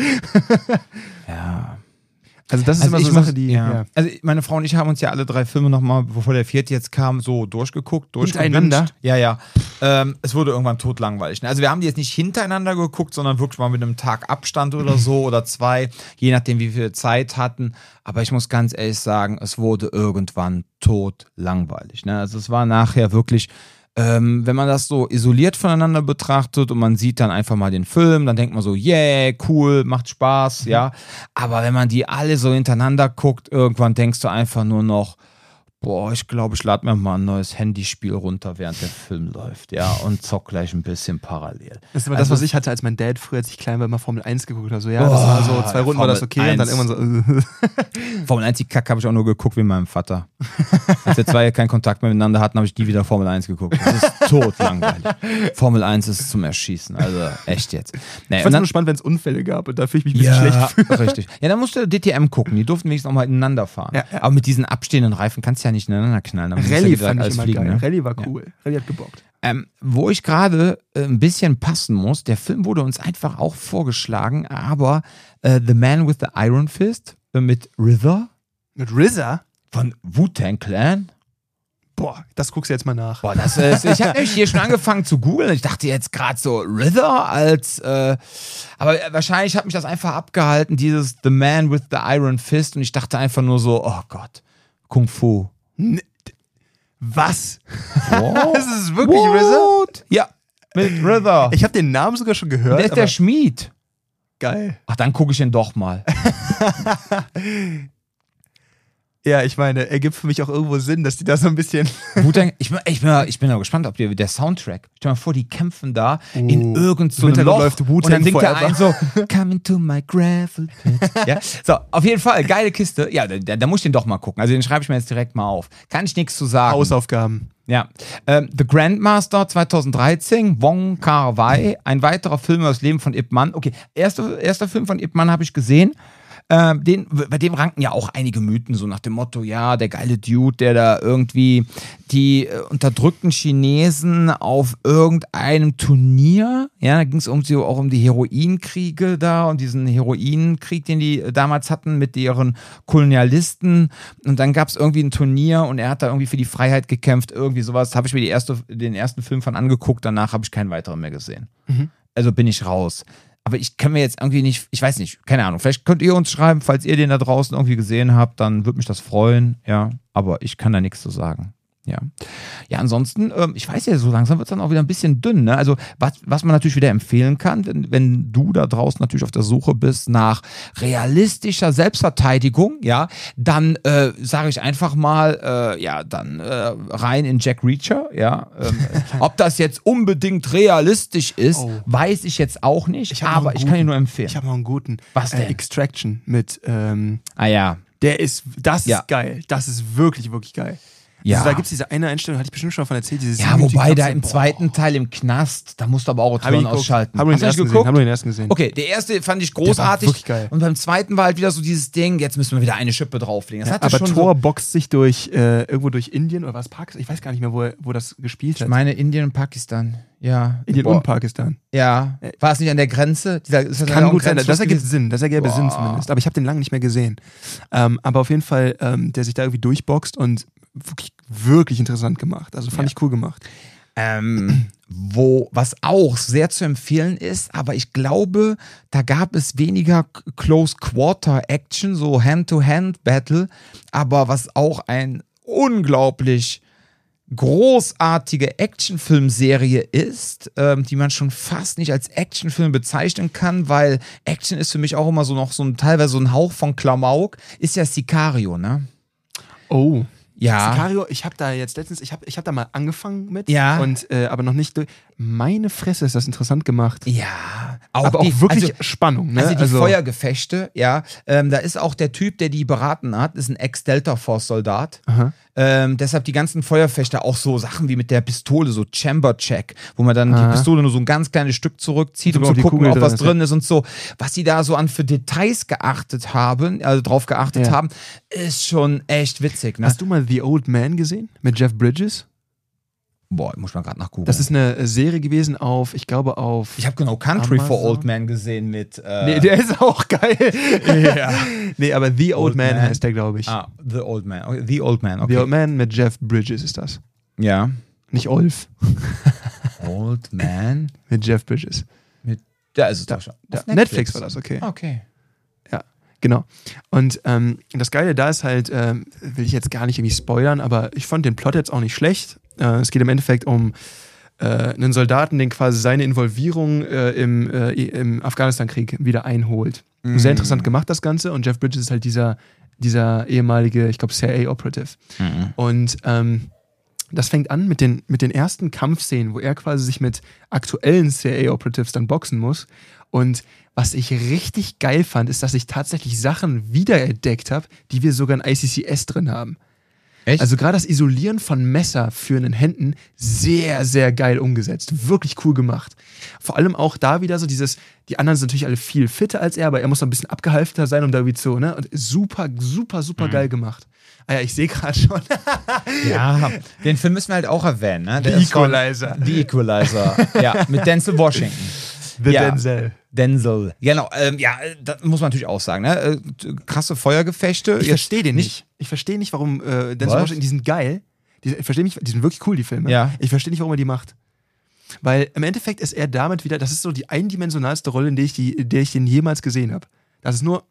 ja. Also das ist Also immer so eine Sache, die. ja. ja. Also meine Frau und ich haben uns ja alle drei Filme nochmal, bevor der vierte jetzt kam, so durchgeguckt, durchgewünscht. Ja, ja. Ähm, es wurde irgendwann totlangweilig. Ne? Also wir haben die jetzt nicht hintereinander geguckt, sondern wirklich mal mit einem Tag Abstand oder so (laughs) oder zwei, je nachdem, wie viel Zeit hatten. Aber ich muss ganz ehrlich sagen, es wurde irgendwann totlangweilig. Ne? Also es war nachher wirklich ähm, wenn man das so isoliert voneinander betrachtet und man sieht dann einfach mal den Film, dann denkt man so, yeah, cool, macht Spaß, ja. Aber wenn man die alle so hintereinander guckt, irgendwann denkst du einfach nur noch, boah, ich glaube, ich lade mir mal ein neues Handyspiel runter, während der Film läuft, ja, und zock gleich ein bisschen parallel. Das ist immer Also- das, was ich hatte, als mein Dad früher, als ich klein war, immer Formel 1 geguckt hat. So, ja, das war so, zwei Runden war das okay und dann Formel irgendwann so. Formel 1, die Kacke habe ich auch nur geguckt wie meinem Vater. Als wir zwei keinen Kontakt mehr miteinander hatten, habe ich die wieder Formel 1 geguckt. Das ist tot langweilig. Formel 1 ist zum Erschießen, also echt jetzt. Nee, Ich fand es nur spannend, wenn es Unfälle gab und da fühle ich mich ein bisschen schlecht für. richtig. Ja, dann musst du DTM gucken. Die durften wenigstens auch mal ineinander fahren. Ja, ja. Aber mit diesen abstehenden Reifen kannst du ja nicht ineinander knallen. Ja direkt fand ich immer fliegen, geil. ne? Rallye war Ja. cool. Rallye hat gebockt. Ähm, wo ich gerade äh, ein bisschen passen muss, der Film wurde uns einfach auch vorgeschlagen, aber äh, The Man with the Iron Fist äh, mit River Mit RZA? von Wu-Tang Clan. Boah, das guckst du jetzt mal nach. Boah, das ist, ich habe nämlich hier schon angefangen zu googeln. Ich dachte jetzt gerade so River als, äh, aber wahrscheinlich hat mich das einfach abgehalten, dieses The Man with the Iron Fist und ich dachte einfach nur so, oh Gott, Kung Fu. Was? Oh. Das (laughs) ist wirklich RZA? What? Ja, mit River. Ich habe den Namen sogar schon gehört. Der ist der Schmied. geil. Ach, dann gucke ich ihn doch mal. (laughs) Ja, ich meine, ergibt für mich auch irgendwo Sinn, dass die da so ein bisschen. (laughs) Wu-Tang, ich bin, ich bin, mal- ich bin mal gespannt, ob der, der Soundtrack, stell dir mal vor, die kämpfen da in Oh. irgend so Im einem Hintergrund Loch läuft und dann singt der ein so, (laughs) come into my gravel pit. ja? So, auf jeden Fall, geile Kiste. Ja, da, da muss ich den doch mal gucken. Also den schreibe ich mir jetzt direkt mal auf. Kann ich nichts zu sagen. Hausaufgaben. Ja. Ähm, The Grandmaster 2013, Wong Kar Wai, ein weiterer Film über das Leben von Ip Man. Okay, erster, erster Film von Ip Man habe ich gesehen. Ähm, den, bei dem ranken ja auch einige Mythen, so nach dem Motto, ja, der geile Dude, der da irgendwie die äh, unterdrückten Chinesen auf irgendeinem Turnier, ja, da ging es um, sie auch um die Heroinkriege da und diesen Heroinkrieg, den die äh, damals hatten mit ihren Kolonialisten und dann gab es irgendwie ein Turnier und er hat da irgendwie für die Freiheit gekämpft, irgendwie sowas, habe ich mir erste, den ersten Film von angeguckt, danach habe ich keinen weiteren mehr gesehen. Also bin ich raus. Aber ich kann mir jetzt irgendwie nicht, ich weiß nicht, keine Ahnung. Vielleicht könnt ihr uns schreiben, falls ihr den da draußen irgendwie gesehen habt, dann würde mich das freuen, ja. Aber ich kann da nichts zu sagen. Ja. Ja, ansonsten, ähm, ich weiß ja, so langsam wird es dann auch wieder ein bisschen dünn. Ne? Also, was, was man natürlich wieder empfehlen kann, wenn, wenn du da draußen natürlich auf der Suche bist nach realistischer Selbstverteidigung, ja, dann äh, sage ich einfach mal, äh, ja, dann äh, rein in Jack Reacher, ja. Ähm, (laughs) ob das jetzt unbedingt realistisch ist, Oh. weiß ich jetzt auch nicht, Ich aber ich kann guten. nur empfehlen. Ich habe noch einen guten. Was Äh, denn? Extraction mit. Ähm, ah ja. der ist. Das Ja. ist geil. Das ist wirklich, wirklich geil. Ja. Also da gibt es diese eine Einstellung, hatte ich bestimmt schon davon erzählt. Dieses Ja, wobei da im Boah. zweiten Teil im Knast, da musst du aber auch ich geguckt. ausschalten. Haben wir den ersten gesehen? Haben wir den ersten gesehen? Okay, der erste fand ich großartig. wirklich geil. Und beim zweiten war halt wieder so dieses Ding, jetzt müssen wir wieder eine Schippe drauflegen. Hatte Aber Thor so, boxt sich durch äh, irgendwo durch Indien oder was Pakistan? Ich weiß gar nicht mehr, wo, er- wo das gespielt ich hat. meine Indien und Pakistan. Ja. Indien Boah. und Pakistan. Ja. War es nicht an der Grenze? Dieser, Kann gut sein, das ergibt? Sinn, das ergäbe Sinn Boah. zumindest. Aber ich habe den lange nicht mehr gesehen. Ähm, aber auf jeden Fall, ähm, der sich da irgendwie durchboxt und wirklich, wirklich interessant gemacht. Also fand Ja. ich cool gemacht. Ähm, wo, was auch sehr zu empfehlen ist, aber ich glaube, da gab es weniger Close Quarter Action, so Hand-to-Hand Battle, aber was auch ein unglaublich großartige Actionfilmserie ist, ähm, die man schon fast nicht als Actionfilm bezeichnen kann, weil Action ist für mich auch immer so noch so ein teilweise so ein Hauch von Klamauk, ist ja Sicario, ne? Oh. Ja. Sicario, ich habe da jetzt letztens, ich habe ich hab da mal angefangen mit. Ja. Und, äh, aber noch nicht durch. Meine Fresse ist das interessant gemacht. Ja, aber die- auch wirklich also- Spannung, ne? Also die Feuergefechte, ja. Ähm, da ist auch der Typ, der die beraten hat, ist ein Ex-Delta-Force-Soldat. Ähm, deshalb die ganzen Feuerfechter auch so Sachen wie mit der Pistole, so Chamber-Check, wo man dann Aha. die Pistole nur so ein ganz kleines Stück zurückzieht, um zu gucken, Kugel ob was drin ist und so. Was sie da so an für Details geachtet haben, also drauf geachtet Ja. haben, ist schon echt witzig, ne? Hast du mal The Old Man gesehen? Mit Jeff Bridges? Boah, muss man gerade nach googeln. Das ist eine Serie gewesen auf, ich glaube auf. ich habe genau Country for Amazon. Old Man gesehen mit. Äh, nee, der ist auch geil. Ja. (laughs) Nee, aber The Old, Old Man, Man. heißt der, glaube ich. ah, The Old Man. Okay, The Old Man, okay. The Old Man mit Jeff Bridges ist das. ja. Nicht Olf, (laughs) Old Man mit Jeff Bridges. mit. Ja, ist es Da, doch schon. da, Auf Netflix. war das, okay. Okay. Ja, genau. Und ähm, das Geile da ist halt, ähm, will ich jetzt gar nicht irgendwie spoilern, aber ich fand den Plot jetzt auch nicht schlecht. Äh, es geht im Endeffekt um äh, einen Soldaten, den quasi seine Involvierung äh, im, äh, im Afghanistan-Krieg wieder einholt. Mhm. Sehr interessant gemacht, das Ganze. Und Jeff Bridges ist halt dieser, dieser ehemalige, ich glaube, CIA-Operative. Mhm. Und ähm, das fängt an mit den, mit den ersten Kampfszenen, wo er quasi sich mit aktuellen CIA-Operatives dann boxen muss. Und was ich richtig geil fand, ist, dass ich tatsächlich Sachen wiederentdeckt habe, die wir sogar in ICCS drin haben. Echt? Also gerade das Isolieren von Messer für einen Händen, sehr, sehr geil umgesetzt. Wirklich cool gemacht. Vor allem auch da wieder so dieses, die anderen sind natürlich alle viel fitter als er, aber er muss noch ein bisschen abgehalfter sein, um da irgendwie zu, ne? Und super, super, super geil gemacht. Ah ja, ich sehe gerade schon. (laughs) ja, den Film müssen wir halt auch erwähnen. Ne? Der The Equalizer. The Equalizer. ja, mit Denzel Washington. (laughs) The Ja. Denzel. Denzel. Genau, ähm, ja, äh, das muss man natürlich auch sagen. Ne? Äh, krasse Feuergefechte. Ich verstehe den nicht. Ich verstehe nicht, warum äh, Denzel Was? Washington, die sind geil. Die, ich verstehe nicht, die sind wirklich cool, die Filme. Ja. Ich verstehe nicht, warum er die macht. Weil im Endeffekt ist er damit wieder, das ist so die eindimensionalste Rolle, in der ich, die, in der ich den jemals gesehen habe. Das ist nur,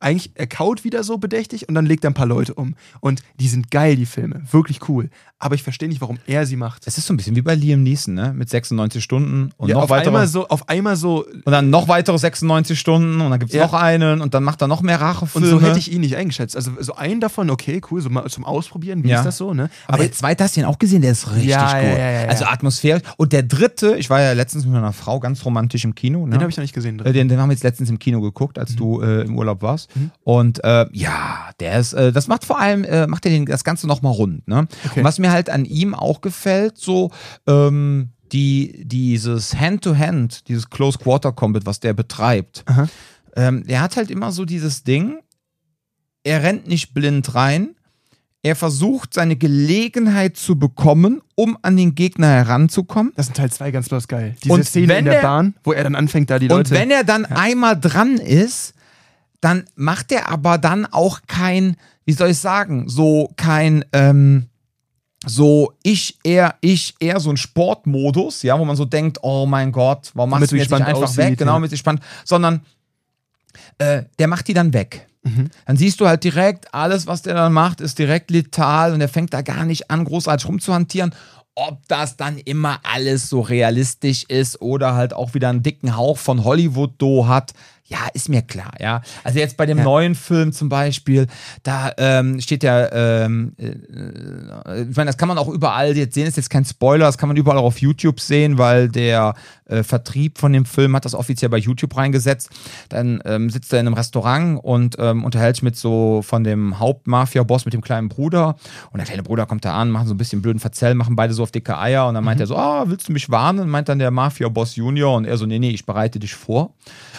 eigentlich, er kaut wieder so bedächtig und dann legt er ein paar Leute um. Und die sind geil, die Filme. Wirklich cool. Aber ich verstehe nicht, warum er sie macht. Es ist so ein bisschen wie bei Liam Neeson, ne? Mit 96 Stunden und Ja, noch auf, weitere. einmal so, auf einmal so, und dann noch weitere 96 Stunden und dann gibt es Ja. noch einen und dann macht er noch mehr und Rachefilme. so hätte ich ihn nicht eingeschätzt. Also so einen davon, okay, cool, so mal zum Ausprobieren, wie Ja. ist das so, ne? Aber der zweite hast du ihn auch gesehen, der ist richtig Ja, ja, gut. ja, ja. Also atmosphärisch. Und der dritte, ich war ja letztens mit meiner Frau ganz romantisch im Kino. Ne? den habe ich noch nicht gesehen. Äh, Den, den haben wir jetzt letztens im Kino geguckt, als du äh, im Urlaub warst. Und äh, ja, der ist, äh, das macht vor allem, äh, macht er das Ganze nochmal rund. Ne? Okay. Und was mir halt an ihm auch gefällt, so ähm, die, dieses Hand-to-Hand, dieses Close-Quarter-Combat, was der betreibt, ähm, der hat halt immer so dieses Ding, er rennt nicht blind rein, er versucht seine Gelegenheit zu bekommen, um an den Gegner heranzukommen. Das ist in Teil 2 ganz bloß geil. Diese Und Szene in der der- Bahn, wo er dann anfängt, da die Und Leute. wenn er dann einmal dran ist, dann macht er aber dann auch kein, wie soll ich sagen, so kein, ähm, so ich, er, ich, er, so ein Sportmodus, ja, wo man so denkt, oh mein Gott, warum machst du jetzt nicht einfach aussieht, weg? Genau, ja. mit sich spannend, sondern äh, der macht die dann weg. Mhm. Dann siehst du halt direkt, alles, was der dann macht, ist direkt letal und er fängt da gar nicht an, großartig rumzuhantieren. Ob das dann immer alles so realistisch ist oder halt auch wieder einen dicken Hauch von Hollywood do hat, ja, ist mir klar, ja. Also jetzt bei dem Ja. neuen Film zum Beispiel, da ähm, steht ja, ähm, äh, ich meine, das kann man auch überall jetzt sehen, ist jetzt kein Spoiler, das kann man überall auch auf YouTube sehen, weil der äh, Vertrieb von dem Film hat das offiziell bei YouTube reingesetzt. Dann ähm, sitzt er in einem Restaurant und ähm, unterhält sich mit so von dem Hauptmafia-Boss mit dem kleinen Bruder. Und der kleine Bruder kommt da an, machen so ein bisschen blöden Verzell, machen beide so auf dicke Eier. Und dann meint er so, ah, willst du mich warnen? Und meint dann der Mafia-Boss Junior und er so, nee, nee, ich bereite dich vor.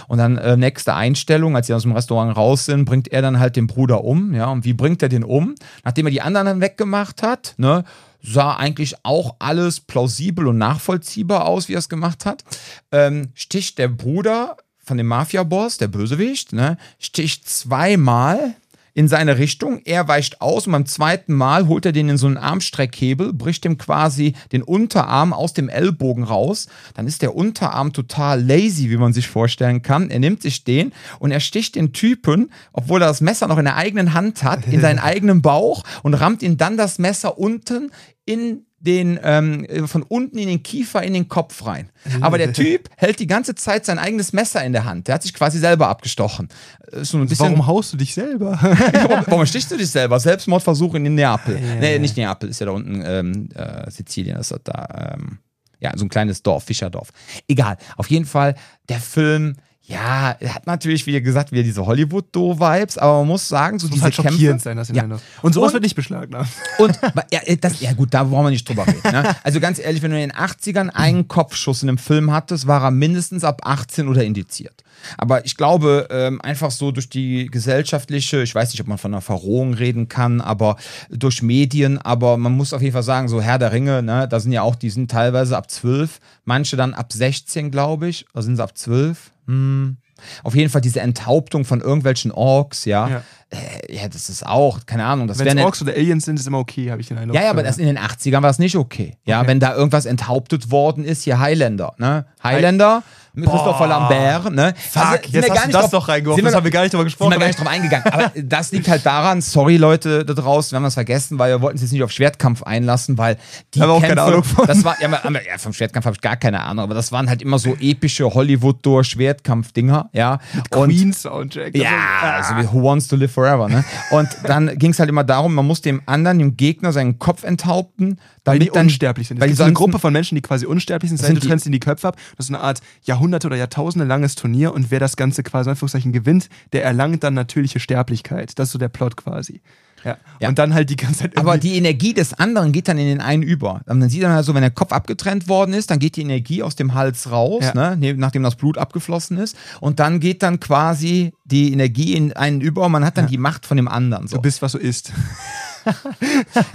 Und dann äh, nächste Einstellung, als sie aus dem Restaurant raus sind, bringt er dann halt den Bruder um. Ja, und wie bringt er den um? Nachdem er die anderen dann weggemacht hat, ne? sah eigentlich auch alles plausibel und nachvollziehbar aus, wie er es gemacht hat. Ähm, sticht der Bruder von dem Mafia-Boss, der Bösewicht, ne, sticht zweimal in seine Richtung. Er weicht aus und beim zweiten Mal holt er den in so einen Armstreckhebel, bricht ihm quasi den Unterarm aus dem Ellbogen raus. Dann ist der Unterarm total lazy, wie man sich vorstellen kann. Er nimmt sich den und er sticht den Typen, obwohl er das Messer noch in der eigenen Hand hat, in seinen (laughs) eigenen Bauch und rammt ihm dann das Messer unten in den ähm, äh, von unten in den Kiefer in den Kopf rein. Aber der (laughs) Typ hält die ganze Zeit sein eigenes Messer in der Hand. Der hat sich quasi selber abgestochen. Ist so ein bisschen Warum haust du dich selber? warum, (laughs) (laughs) warum stichst du dich selber? Selbstmordversuch in Neapel. Ja, nee, nicht Neapel, ist ja da unten ähm, äh, Sizilien, ist das da. Ähm, ja, so ein kleines Dorf, Fischerdorf. Egal. Auf jeden Fall, der Film, Ja, er hat natürlich, wie gesagt, wieder diese Hollywood-Do-Vibes, aber man muss sagen, so Das muss diese halt Kämpfe. sein, das Ja. Und sowas Und- wird nicht beschlagnahmt. Und ja, das, ja gut, da brauchen wir nicht drüber reden. Ne? Also ganz ehrlich, wenn du in den 80ern einen Kopfschuss in einem Film hattest, war er mindestens ab 18 oder indiziert. Aber ich glaube, ähm, einfach so durch die gesellschaftliche, ich weiß nicht, ob man von einer Verrohung reden kann, aber durch Medien, aber man muss auf jeden Fall sagen, so Herr der Ringe, ne, da sind ja auch, die sind teilweise ab 12, manche dann ab 16, glaube ich, oder sind sie ab 12? Hm. Auf jeden Fall diese Enthauptung von irgendwelchen Orks, ja. Ja. Äh, ja, das ist auch, keine Ahnung, das Wenn Orks oder Aliens sind, ist immer okay, habe ich den Eindruck. ja, ja, aber das in den 80ern war es nicht okay. Ja, Okay. wenn da irgendwas enthauptet worden ist, hier Highlander, ne? Highlander mit Christopher Lambert, ne? Fuck, Also, sind jetzt hast du das doch reingeworfen, sind das haben wir gar nicht drüber sind gesprochen. wir gar nicht drauf eingegangen. Aber (laughs) das liegt halt daran, sorry Leute da draußen, wir haben es vergessen, weil wir wollten uns jetzt nicht auf Schwertkampf einlassen, weil die Haben wir auch Kämpfe, keine Ahnung von. das war, ja, vom Schwertkampf habe ich gar keine Ahnung, aber das waren halt immer so epische Hollywood-Door-Schwertkampf-Dinger, ja. Und Queen-Soundtrack. das ja, also wie Who Wants to Live Forever, ne? Und dann ging es halt immer darum, man muss dem anderen, dem Gegner, seinen Kopf enthaupten, Weil damit die dann unsterblich sind. Es weil gibt die so eine Gruppe von Menschen, die quasi unsterblich sind. Das heißt, du trennst ihnen die Köpfe ab. Das ist eine Art Jahrhunderte- oder Jahrtausende langes Turnier und wer das Ganze quasi in Anführungszeichen gewinnt, der erlangt dann natürliche Sterblichkeit. Das ist so der Plot quasi. Ja. Ja. Und dann halt die ganze Zeit. Aber die Energie des anderen geht dann in den einen über. Und Dann sieht man also, wenn der Kopf abgetrennt worden ist, dann geht die Energie aus dem Hals raus, Ja. ne, neben- nachdem das Blut abgeflossen ist. Und dann geht dann quasi die Energie in einen über und man hat dann die Macht von dem anderen. So. du bist, was du isst.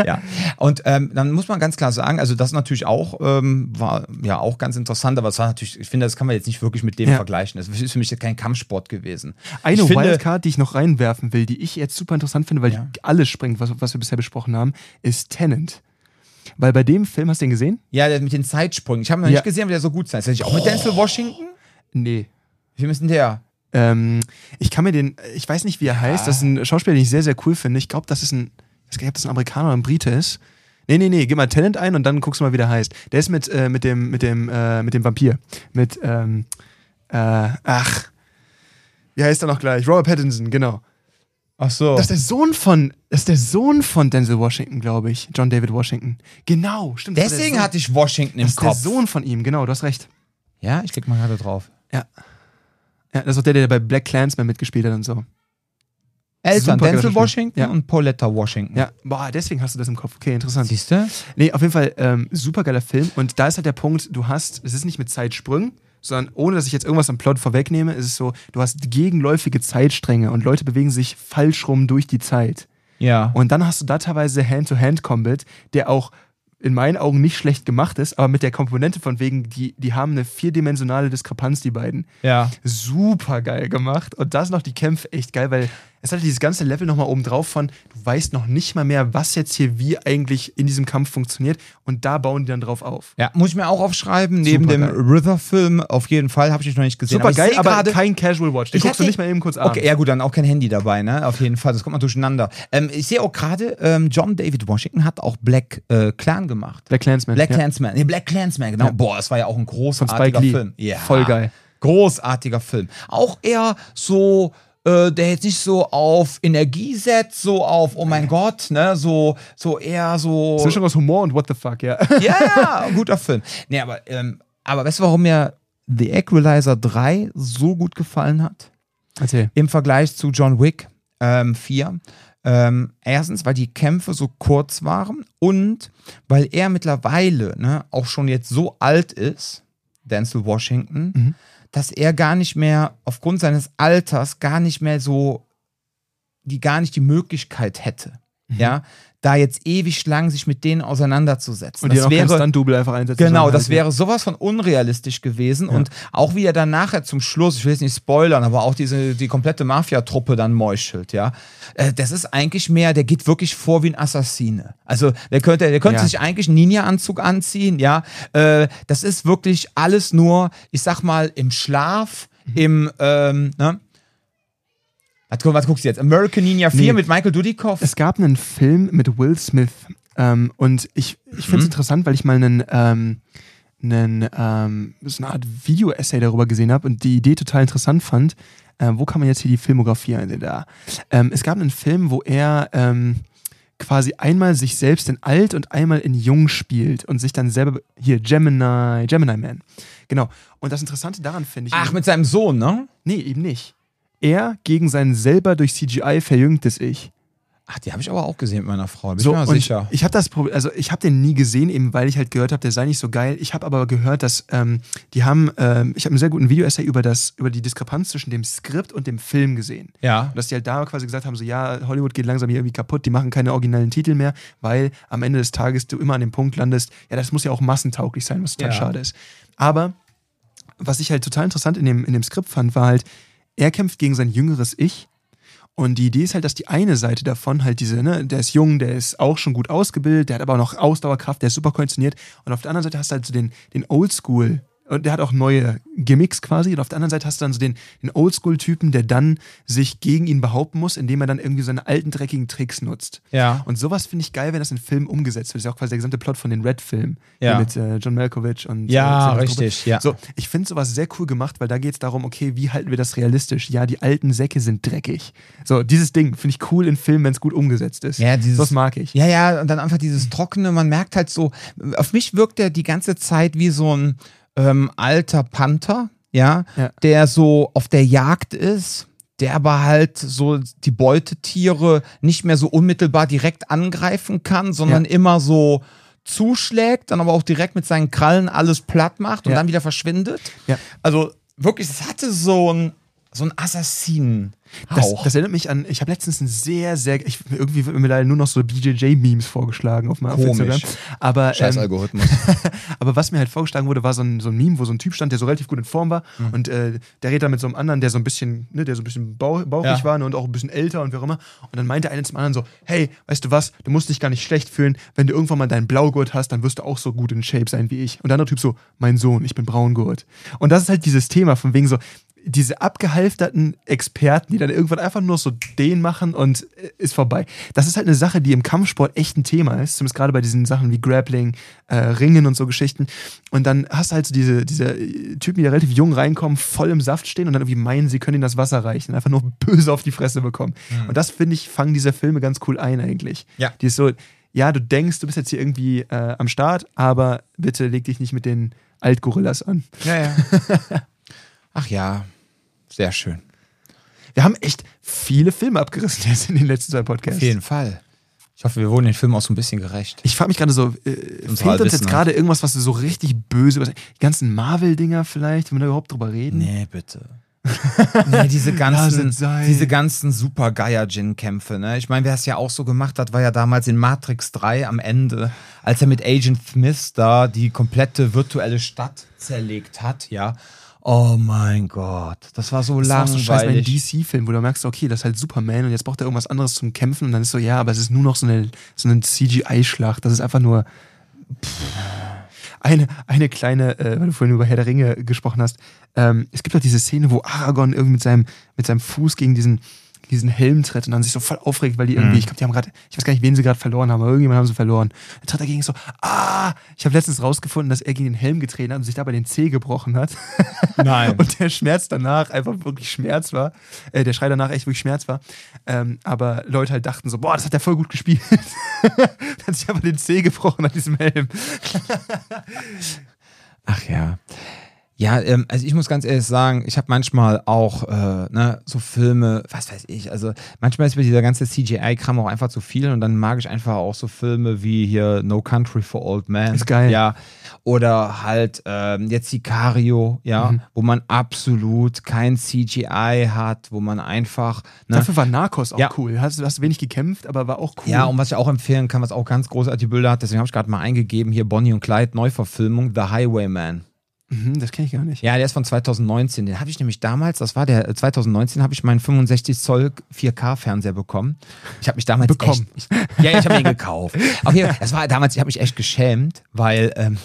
Ja. Und ähm, dann muss man ganz klar sagen, also das natürlich auch, ähm, war ja auch ganz interessant, aber es war natürlich, ich finde, das kann man jetzt nicht wirklich mit dem Ja. vergleichen. Das ist für mich jetzt kein Kampfsport gewesen. Eine ich finde, Wildcard, die ich noch reinwerfen will, die ich jetzt super interessant finde, weil Ja. die alles springt, was, was wir bisher besprochen haben, ist Tenant. Weil bei dem Film, hast du den gesehen? Ja, der mit den Zeitsprüngen. Ich habe noch Ja. nicht gesehen, aber der soll gut sein. Ist der nicht auch mit Denzel Washington? Nee. Wie denn der? Ähm, ich kann mir den, ich weiß nicht, wie er heißt. Das ist ein Schauspieler, den ich sehr, sehr cool finde. Ich glaube, das ist ein, ich weiß gar nicht, ob das ein Amerikaner oder ein Brite ist. Nee, nee, nee, gib mal Talent ein und dann guckst du mal, wie der heißt. Der ist mit, äh, mit dem, mit dem, äh, mit dem Vampir. Mit, ähm, äh, ach. Wie heißt er noch gleich? Robert Pattinson, genau. Ach so. Das ist der Sohn von, das ist der Sohn von Denzel Washington, glaube ich. John David Washington. Genau, stimmt. Deswegen hatte ich Washington im das ist der Kopf. Sohn von ihm, genau, du hast recht. Ja, ich klicke mal gerade drauf. Ja. Ja, das ist auch der, der bei Black Clansman mitgespielt hat und so. Eltern, Denzel. Washington Ja. und Pauletta Washington. Ja, boah, deswegen hast du das im Kopf. Okay, interessant. Siehst du? Nee, auf jeden Fall ähm, super geiler Film. Und da ist halt der Punkt, du hast, es ist nicht mit Zeitsprüngen, sondern ohne, dass ich jetzt irgendwas am Plot vorwegnehme, ist es so, du hast gegenläufige Zeitstränge und Leute bewegen sich falsch rum durch die Zeit. Ja. Und dann hast du da teilweise Hand-to-Hand-Combat, der auch in meinen Augen nicht schlecht gemacht ist, aber mit der Komponente von wegen, die, die haben eine vierdimensionale Diskrepanz, die beiden. ja. Super geil gemacht. Und da sind noch die Kämpfe echt geil, weil es hat dieses ganze Level nochmal oben drauf von, du weißt noch nicht mal mehr, was jetzt hier wie eigentlich in diesem Kampf funktioniert. Und da bauen die dann drauf auf. Ja, muss ich mir auch aufschreiben, neben Super dem. River-Film. Auf jeden Fall, habe ich noch nicht gesehen. Super geil, aber gerade- kein Casual Watch. Den Ich guckst du hatte- nicht mal eben kurz an. Okay, ja gut, dann auch kein Handy dabei, ne? Auf jeden Fall, das kommt mal durcheinander. Ähm, ich sehe auch gerade, ähm, John David Washington hat auch Black äh, Clan gemacht. Black Clansman. Black ja. Clansman, nee, Black Clansman, genau. Ja. Boah, das war ja auch ein großartiger. Film. Ja. Voll geil. Großartiger Film. Auch eher so, äh, der jetzt nicht so auf Energie setzt, so auf, oh mein Gott, ne? So, so eher so. Zwischen aus Humor und What the fuck, ja. (laughs) Ja, ja, guter Film. Nee, aber, ähm, aber weißt du, warum mir The Equalizer 3 so gut gefallen hat? Erzähl. Im Vergleich zu John Wick ähm, 4. Ähm, erstens, weil die Kämpfe so kurz waren und weil er mittlerweile ne, auch schon jetzt so alt ist, Denzel Washington, Mhm. Dass er gar nicht mehr, aufgrund seines Alters, gar nicht mehr so, die gar nicht die Möglichkeit hätte, Mhm. ja, da jetzt ewig lang sich mit denen auseinanderzusetzen. Und die das wäre, Stunt-Double einfach einsetzen. Genau, das halt, wäre sowas von unrealistisch gewesen. Und auch wie er dann nachher zum Schluss, ich will jetzt nicht spoilern, aber auch diese, die komplette Mafia-Truppe dann meuchelt, ja. Äh, Das ist eigentlich mehr, der geht wirklich vor wie ein Assassine. Also der könnte, der könnte Ja. sich eigentlich einen Ninja-Anzug anziehen, ja. Äh, Das ist wirklich alles nur, ich sag mal, im Schlaf, Mhm. im, ähm, ne? Was, was guckst du jetzt? American Ninja 4 Nee. mit Michael Dudikoff? Es gab einen Film mit Will Smith ähm, und ich, ich finde es Mhm. interessant, weil ich mal einen, ähm, einen ähm, so eine Art Video-Essay darüber gesehen habe und die Idee total interessant fand. Äh, wo kann man jetzt hier die Filmografie einsehen? Da. Ähm, es gab einen Film, wo er ähm, quasi einmal sich selbst in alt und einmal in jung spielt und sich dann selber hier Gemini, Gemini Man. Genau. Und das Interessante daran finde ich. Ach, mit seinem Sohn, ne? Nee, eben nicht. Er gegen sein selber durch CGI verjüngtes Ich. Ach, die habe ich aber auch gesehen mit meiner Frau, bin So, ich mir sicher. Ich habe das Problem, also ich habe den nie gesehen, eben weil ich halt gehört habe, der sei nicht so geil. Ich habe aber gehört, dass ähm, die haben, ähm, ich habe einen sehr guten Video-Essay über das, über die Diskrepanz zwischen dem Skript und dem Film gesehen. Ja. Und dass die halt da quasi gesagt haben, so ja, Hollywood geht langsam hier irgendwie kaputt, die machen keine originellen Titel mehr, weil am Ende des Tages du immer an dem Punkt landest, ja, das muss ja auch massentauglich sein, was total Ja. schade ist. Aber was ich halt total interessant in dem, in dem Skript fand, war halt, er kämpft gegen sein jüngeres Ich. Und die Idee ist halt, dass die eine Seite davon halt diese, ne, der ist jung, der ist auch schon gut ausgebildet, der hat aber auch noch Ausdauerkraft, der ist super konditioniert. Und auf der anderen Seite hast du halt so den, den Oldschool, und der hat auch neue Gimmicks quasi. Und auf der anderen Seite hast du dann so den, den Oldschool-Typen, der dann sich gegen ihn behaupten muss, indem er dann irgendwie seine alten, dreckigen Tricks nutzt. Ja. Und sowas finde ich geil, wenn das in Filmen umgesetzt wird. Das ist ja auch quasi der gesamte Plot von den Red-Filmen. Ja. Mit äh, John Malkovich und Ja, äh, richtig, ja. So, ich finde sowas sehr cool gemacht, weil da geht es darum, okay, wie halten wir das realistisch? Ja, die alten Säcke sind dreckig. So, dieses Ding finde ich cool in Filmen, wenn es gut umgesetzt ist. Ja, dieses- das mag ich. Ja, ja, und dann einfach dieses Trockene, man merkt halt so, auf mich wirkt er die ganze Zeit wie so ein ähm, alter Panther, ja, Ja. der so auf der Jagd ist, der aber halt so die Beutetiere nicht mehr so unmittelbar direkt angreifen kann, sondern Ja. immer so zuschlägt, dann aber auch direkt mit seinen Krallen alles platt macht und Ja. dann wieder verschwindet. Also wirklich, es hatte so ein, so ein Assassinen. Das, das erinnert mich an, ich habe letztens ein sehr, sehr, ich, irgendwie wird mir leider nur noch so BJJ-Memes vorgeschlagen auf meinem. Instagram. Aber, Scheiß ähm, Algorithmus. (laughs) aber was mir halt vorgeschlagen wurde, war so ein, so ein Meme, wo so ein Typ stand, der so relativ gut in Form war Mhm. und äh, der redet dann mit so einem anderen, der so ein bisschen, ne, der so ein bisschen bauch, bauchig Ja. war ne, und auch ein bisschen älter und wie auch immer. Und dann meinte einer zum anderen so, hey, weißt du was, du musst dich gar nicht schlecht fühlen, wenn du irgendwann mal deinen Blaugurt hast, dann wirst du auch so gut in Shape sein wie ich. Und der andere Typ so, mein Sohn, ich bin Braungurt. Und das ist halt dieses Thema von wegen so, diese abgehalfterten Experten, die dann irgendwann einfach nur so den machen und äh, ist vorbei. Das ist halt eine Sache, die im Kampfsport echt ein Thema ist, zumindest gerade bei diesen Sachen wie Grappling, äh, Ringen und so Geschichten. Und dann hast du halt so diese, diese äh, Typen, die da relativ jung reinkommen, voll im Saft stehen und dann irgendwie meinen, sie können ihnen das Wasser reichen und einfach nur (laughs) böse auf die Fresse bekommen. Und das, finde ich, fangen diese Filme ganz cool ein eigentlich. Ja. Die ist so, ja, du denkst, du bist jetzt hier irgendwie äh, am Start, aber bitte leg dich nicht mit den Altgorillas an. ja, ja. (laughs) Ach ja, sehr schön. Wir haben echt viele Filme abgerissen jetzt in den letzten zwei Podcasts. Auf jeden Fall. Ich hoffe, wir wurden den Film auch so ein bisschen gerecht. Ich frage mich gerade so, äh, fehlt uns jetzt Wissen, gerade irgendwas, was so richtig böse über die ganzen Marvel-Dinger vielleicht, wenn wir da überhaupt drüber reden? Nee, bitte. (laughs) nee, diese ganzen, diese ganzen super Gaijin-Kämpfe, ne? Ich meine, wer es ja auch so gemacht hat, war ja damals in Matrix 3 am Ende, als er mit Agent Smith da die komplette virtuelle Stadt zerlegt hat, ja. Oh mein Gott, das war so Das war auch so scheiße bei einem langweilig. DC-Film, wo du merkst, okay, das ist halt Superman und jetzt braucht er irgendwas anderes zum Kämpfen und dann ist so, ja, aber es ist nur noch so eine, so eine CGI-Schlacht. Das ist einfach nur. Pff. Eine, eine kleine, äh, weil du vorhin über Herr der Ringe gesprochen hast. Ähm, es gibt doch diese Szene, wo Aragorn irgendwie mit seinem, mit seinem Fuß gegen diesen, diesen Helm tritt und dann sich so voll aufregt, weil die irgendwie, Mhm. ich glaube, die haben gerade, ich weiß gar nicht, wen sie gerade verloren haben, aber irgendjemand haben sie verloren. Dann tritt er gegen so, ah! Ich habe letztens rausgefunden, dass er gegen den Helm getreten hat und sich dabei den Zeh gebrochen hat. Nein. (laughs) Und der Schmerz danach einfach wirklich Schmerz war. Äh, der Schrei danach echt wirklich Schmerz war. Ähm, aber Leute halt dachten so, boah, das hat der voll gut gespielt. (laughs) hat sich aber den Zeh gebrochen an diesem Helm. Ach ja. Ja, ähm, also ich muss ganz ehrlich sagen, ich habe manchmal auch äh, ne, so Filme, was weiß ich, also manchmal ist mir dieser ganze CGI-Kram auch einfach zu viel und dann mag ich einfach auch so Filme wie hier No Country for Old Men. Ist geil. Ja. Oder halt ähm, jetzt Sicario, ja, Mhm. wo man absolut kein CGI hat, wo man einfach. Ne, Dafür war Narcos auch Ja. cool. Hast, hast wenig gekämpft, aber war auch cool. ja, und was ich auch empfehlen kann, was auch ganz großartige Bilder hat, deswegen habe ich gerade mal eingegeben, hier Bonnie und Clyde Neuverfilmung, The Highwayman. Mhm, das kenne ich gar nicht. Ja, der ist von 2019. Den habe ich nämlich damals, das war der, äh, 2019 habe ich meinen 65 Zoll 4K-Fernseher bekommen. Ich habe mich damals Bekommen. echt. Ich, ja, ich habe ihn gekauft. Auf jeden Fall, das war damals, ich habe mich echt geschämt, weil, ähm,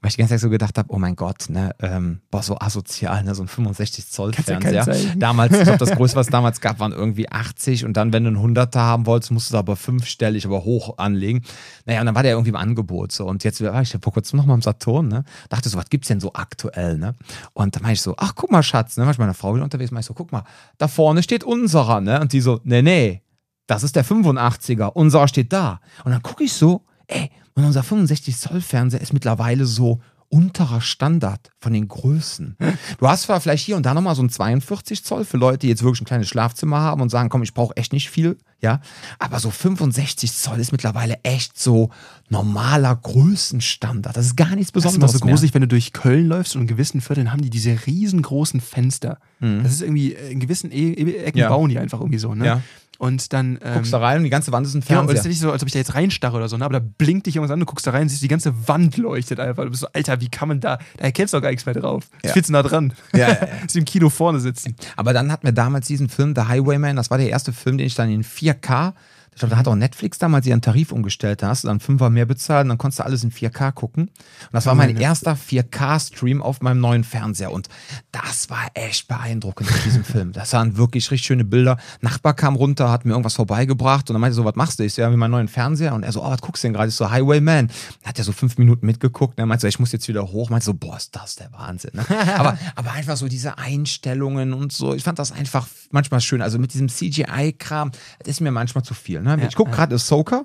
weil ich die ganze Zeit so gedacht habe, oh mein Gott, ne, ähm, boah, so asozial, ne, so ein 65 Zoll Fernseher. damals, ich glaube, das (laughs) größte, was es damals gab, waren irgendwie 80 und dann, wenn du einen 100er haben wolltest, musst du aber fünfstellig, aber hoch anlegen. Naja, und dann war der irgendwie im Angebot so und jetzt war ich vor kurzem nochmal im Saturn, ne, dachte so, was gibt's denn so aktuell, ne? Und dann meinte ich so, ach, guck mal, Schatz, ne, war ich meiner Frau wieder unterwegs, meinte ich so, guck mal, da vorne steht unserer, ne? Und die so, nee, nee, das ist der 85er, unserer steht da. Und dann gucke ich so, ey, und unser 65 Zoll Fernseher ist mittlerweile so unterer Standard von den Größen. Du hast zwar vielleicht hier und da nochmal so ein 42 Zoll für Leute, die jetzt wirklich ein kleines Schlafzimmer haben und sagen, komm, ich brauche echt nicht viel, ja. Aber so 65 Zoll ist mittlerweile echt so normaler Größenstandard. Das ist gar nichts Das ist Besonderes. immer so mehr. gruselig, wenn du durch Köln läufst und in gewissen Vierteln haben die diese riesengroßen Fenster. Das ist irgendwie, in gewissen e e Ecken Mhm. Ja. bauen die einfach irgendwie so, ne? Ja. Und dann. Ähm, Guckst da rein und die ganze Wand ist ein Genau, und es Fernseher. ist nicht so, als ob ich da jetzt reinstarre oder so, ne? aber da blinkt dich irgendwas an, du guckst da rein, siehst die ganze Wand leuchtet einfach. Du bist so, Alter, wie kann man da, da erkennst du doch gar nichts mehr drauf. Ja. zu nah dran. Ja, ja, ja. (laughs) Sie im Kino vorne sitzen. Aber dann hatten wir damals diesen Film The Highwayman. Das war der erste Film, den ich dann in 4K. Ich glaube, da hat auch Netflix damals ihren Tarif umgestellt. Da hast du dann Fünfer mehr bezahlt und dann konntest du alles in 4K gucken. Und das war mein erster 4K-Stream auf meinem neuen Fernseher. Und das war echt beeindruckend in diesem Film. Das waren wirklich richtig schöne Bilder. Nachbar kam runter, hat mir irgendwas vorbeigebracht und dann meinte so, was machst du? Ich so, ja, mit meinem neuen Fernseher. Und er so, oh, was guckst du denn gerade? Ich so, Highwayman. Dann hat er so fünf Minuten mitgeguckt. Und er meinte so, ich muss jetzt wieder hoch. Meinte so, boah, ist das der Wahnsinn. Ne? (laughs) aber, aber einfach so diese Einstellungen und so. Ich fand das einfach manchmal schön. Also mit diesem CGI-Kram, das ist mir manchmal zu viel. Ne? Ich gucke gerade Ahsoka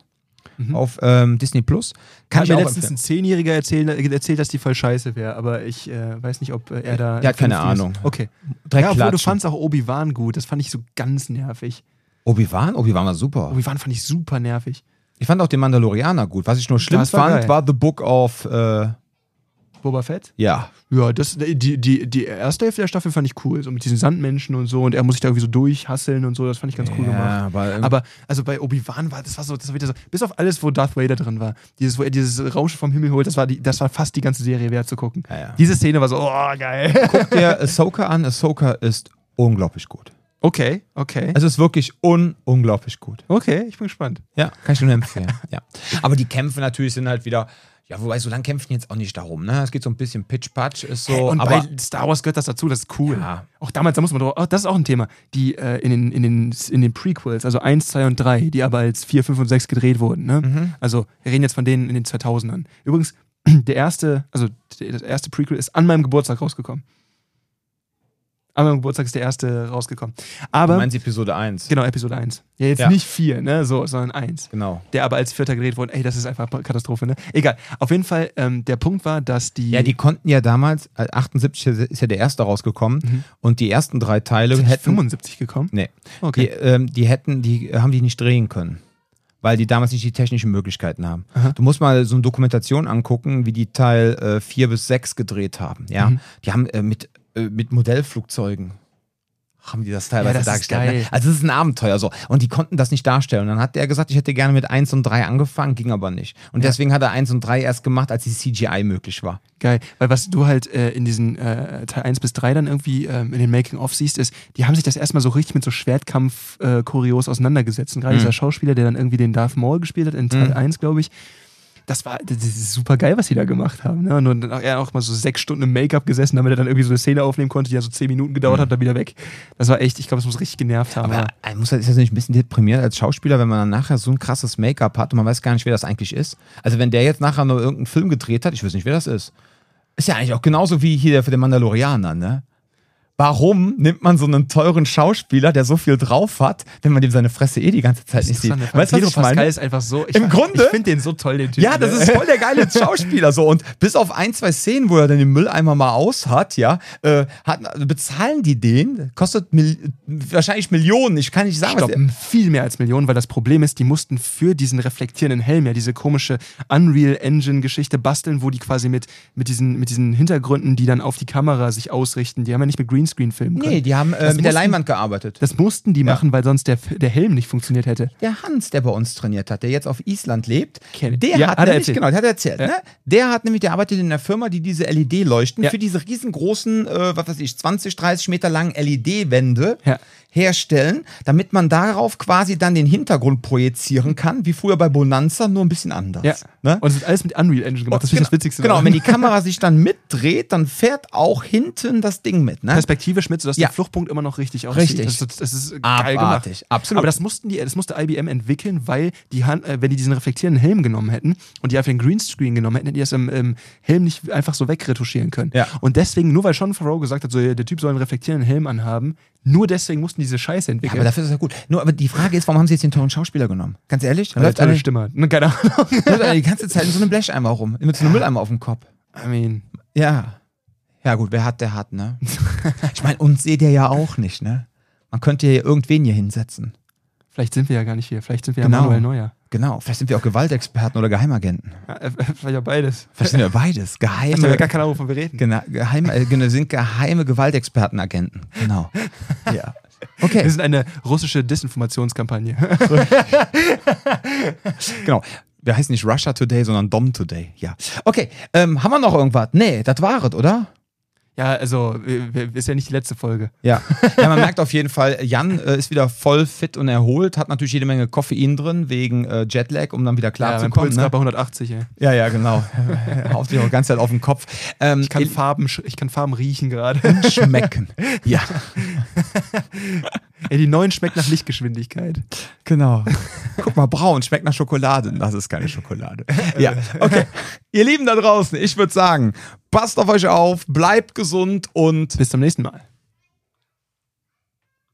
auf ähm, Disney Plus. Kann ich mir letztens empfehlen. ein Zehnjähriger erzählt, erzählt, dass die voll scheiße wäre, aber ich äh, weiß nicht, ob äh, er da. Der hat keine ist. Ahnung. Okay. Direkt ja, obwohl du fandst auch Obi-Wan gut. Das fand ich so ganz nervig. Obi-Wan? Obi-Wan war super. Obi-Wan fand ich super nervig. Ich fand auch den Mandalorianer gut. Was ich nur schlimm war fand, geil. war The Book of, äh, Boba Fett? ja. Ja, das, die, die, die erste Hälfte der Staffel fand ich cool. So mit diesen Sandmenschen und so. Und er muss sich da irgendwie so durchhasseln und so. Das fand ich ganz cool gemacht. ja, aber, Aber also bei Obi-Wan war das war so, das war wieder so, bis auf alles, wo Darth Vader drin war, dieses, wo er dieses Rauschen vom Himmel holt, das war, die, das war fast die ganze Serie wert zu gucken. Ja, ja. Diese Szene war so, oh, geil. guck dir (laughs) Ahsoka an. Ahsoka ist unglaublich gut. Okay, okay. Es ist wirklich un unglaublich gut. Okay, ich bin gespannt. Ja, kann ich nur empfehlen. ja. Aber die Kämpfe natürlich sind halt wieder, ja, wobei so lang kämpfen jetzt auch nicht darum, ne? Es geht so ein bisschen Pitch-Patch, ist so, und aber bei Star Wars gehört das dazu, das ist cool. Ja. Auch damals, da muss man drauf, oh, das ist auch ein Thema, die äh, in, den, in, den, in den Prequels, also 1, 2 und 3, die aber als 4, 5 und 6 gedreht wurden. Ne? Mhm. Also wir reden jetzt von denen in den 2000ern. Übrigens, (clears throat) der erste, also das erste Prequel ist an meinem Geburtstag rausgekommen. An meinem Geburtstag ist der erste rausgekommen. du Aber, meinst Episode 1. genau, Episode 1. Ja, jetzt Ja. nicht 4, ne, so, sondern 1 Genau. der aber als Vierter gedreht wurde. Ey, das ist einfach Katastrophe, ne? Egal. Auf jeden Fall, ähm, der Punkt war, dass die. Ja, die konnten ja damals, äh, 78 ist ja der erste rausgekommen Mhm. und die ersten drei Teile sind hätten. 75 gekommen. Nee. Okay. Die, ähm, die hätten, die haben die nicht drehen können. Weil die damals nicht die technischen Möglichkeiten haben. Aha. Du musst mal so eine Dokumentation angucken, wie die Teil äh, 4 bis 6 gedreht haben. Ja? Mhm. Die haben äh, mit, mit Modellflugzeugen haben die das teilweise Ja, das dargestellt. Ne? Also es ist ein Abenteuer so. Und die konnten das nicht darstellen. Und dann hat der gesagt, ich hätte gerne mit 1 und 3 angefangen, ging aber nicht. Und Ja. deswegen hat er 1 und 3 erst gemacht, als die CGI möglich war. Geil. Weil was du halt äh, in diesen äh, Teil 1 bis 3 dann irgendwie ähm, in den Making-of siehst, ist, die haben sich das erstmal so richtig mit so Schwertkampf-Kurios auseinandergesetzt. Und gerade Mhm. dieser Schauspieler, der dann irgendwie den Darth Maul gespielt hat, in Teil Mhm. 1, glaube ich. Das war das ist super geil, was die da gemacht haben. Ne? Und dann auch, er auch mal so sechs Stunden im Make-up gesessen, damit er dann irgendwie so eine Szene aufnehmen konnte, die ja so zehn Minuten gedauert Mhm. hat, dann wieder weg. Das war echt, ich glaube, das muss richtig genervt haben. Aber er muss, ist das nicht ein bisschen deprimiert als Schauspieler, wenn man dann nachher so ein krasses Make-up hat und man weiß gar nicht, wer das eigentlich ist? Also wenn der jetzt nachher nur irgendeinen Film gedreht hat, ich weiß nicht, wer das ist. Ist ja eigentlich auch genauso wie hier für den Mandalorianer, ne? Warum nimmt man so einen teuren Schauspieler, der so viel drauf hat, wenn man dem seine Fresse eh die ganze Zeit nicht sieht? Weißt du, was ich meine? Ist einfach so. Ich, Im Grunde- Ich finde den so toll, den Typen. Ja, das ne? ist voll der geile Schauspieler so und bis auf ein, zwei Szenen, wo er dann den Mülleimer mal aus hat, ja, äh, hat, bezahlen die den, kostet Mil wahrscheinlich Millionen, ich kann nicht sagen, was Stopp, viel mehr als Millionen, weil das Problem ist, die mussten für diesen reflektierenden Helm ja diese komische Unreal Engine Geschichte basteln, wo die quasi mit, mit, diesen, mit diesen Hintergründen, die dann auf die Kamera sich ausrichten, die haben ja nicht mit Greenscreen filmen können. Nee, die haben äh, mit der mussten- Leinwand gearbeitet. Das mussten die machen, weil sonst der, der Helm nicht funktioniert hätte. Der Hans, der bei uns trainiert hat, der jetzt auf Island lebt, Kenn der Ja, hat, hat er nämlich, erzählt. genau, der hat erzählt, Ja. ne? Der hat nämlich, der arbeitet in einer Firma, die diese LED-Leuchten Ja. für diese riesengroßen, äh, was weiß ich, 20, 30 Meter langen LED-Wände Ja. Herstellen, damit man darauf quasi dann den Hintergrund projizieren kann, wie früher bei Bonanza, nur ein bisschen anders. Ja. Ne? Und es wird alles mit Unreal Engine gemacht. Das finde ich das Witzigste. Genau, wenn die Kamera sich dann mitdreht, dann fährt auch hinten das Ding mit. Ne? perspektivisch mit, sodass Ja. der Fluchtpunkt immer noch richtig aussieht. Richtig. Das, ist- das ist geil gemacht. Absolut. Aber das mussten die, das musste IBM entwickeln, weil die Han- äh, wenn die diesen reflektierenden Helm genommen hätten und die einfach den Greenscreen genommen hätten, hätten die das im, im Helm nicht einfach so wegretuschieren können. Ja. Und deswegen, nur weil Sean Farrow gesagt hat, so, der Typ soll einen reflektierenden Helm anhaben, nur deswegen mussten die diese Scheiße Ja, entwickeln. aber dafür ist das ja gut. Nur, aber die Frage ist, warum haben sie jetzt den teuren Schauspieler genommen? Ganz ehrlich? Da Weil er läuft einer, Stimme. Ne, (laughs) Keine Ahnung. läuft die ganze Zeit in so einem Blecheimer rum. Mit so einem Mülleimer auf dem Kopf. I mean, Ja. Ja, gut, wer hat, der hat, ne? (laughs) Ich meine, uns seht ihr ja auch nicht, ne? Man könnte hier irgendwen hier hinsetzen. vielleicht sind wir ja gar nicht hier. Vielleicht sind wir Genau. ja Manuel Neuer. Genau. Vielleicht sind wir auch Gewaltexperten oder Geheimagenten. Ja, äh, vielleicht ja beides. Vielleicht sind wir beides. Ich habe ja Geheime. gar keine Ahnung, wovon wir reden. Genau, geheime, äh, genau, sind geheime Gewaltexpertenagenten. Genau. (laughs) Ja. Okay. Wir sind eine russische Desinformationskampagne. (laughs) Genau. Wir heißen nicht Russia Today, sondern Dom Today. Ja. Okay. Ähm, haben wir noch irgendwas? Nee, das war es, oder? Ja, also, ist ja nicht die letzte Folge. Ja. (laughs) ja, man merkt auf jeden Fall, Jan äh, ist wieder voll fit und erholt, hat natürlich jede Menge Koffein drin wegen äh, Jetlag, um dann wieder Ja, klar mein zu kommen. Ne? bei 180, ey. Ja, ja, genau. (laughs) Haut sich auch die ganze Zeit auf den Kopf. Ähm, Ich kann Farben, sch- ich kann Farben riechen gerade. schmecken. (laughs) Ja, Ey, die neuen schmeckt nach Lichtgeschwindigkeit. genau. Guck mal, braun, schmeckt nach Schokolade. Das ist keine Schokolade. Ja, okay. Ihr Lieben da draußen, ich würde sagen, passt auf euch auf, bleibt gesund und Bis zum nächsten Mal.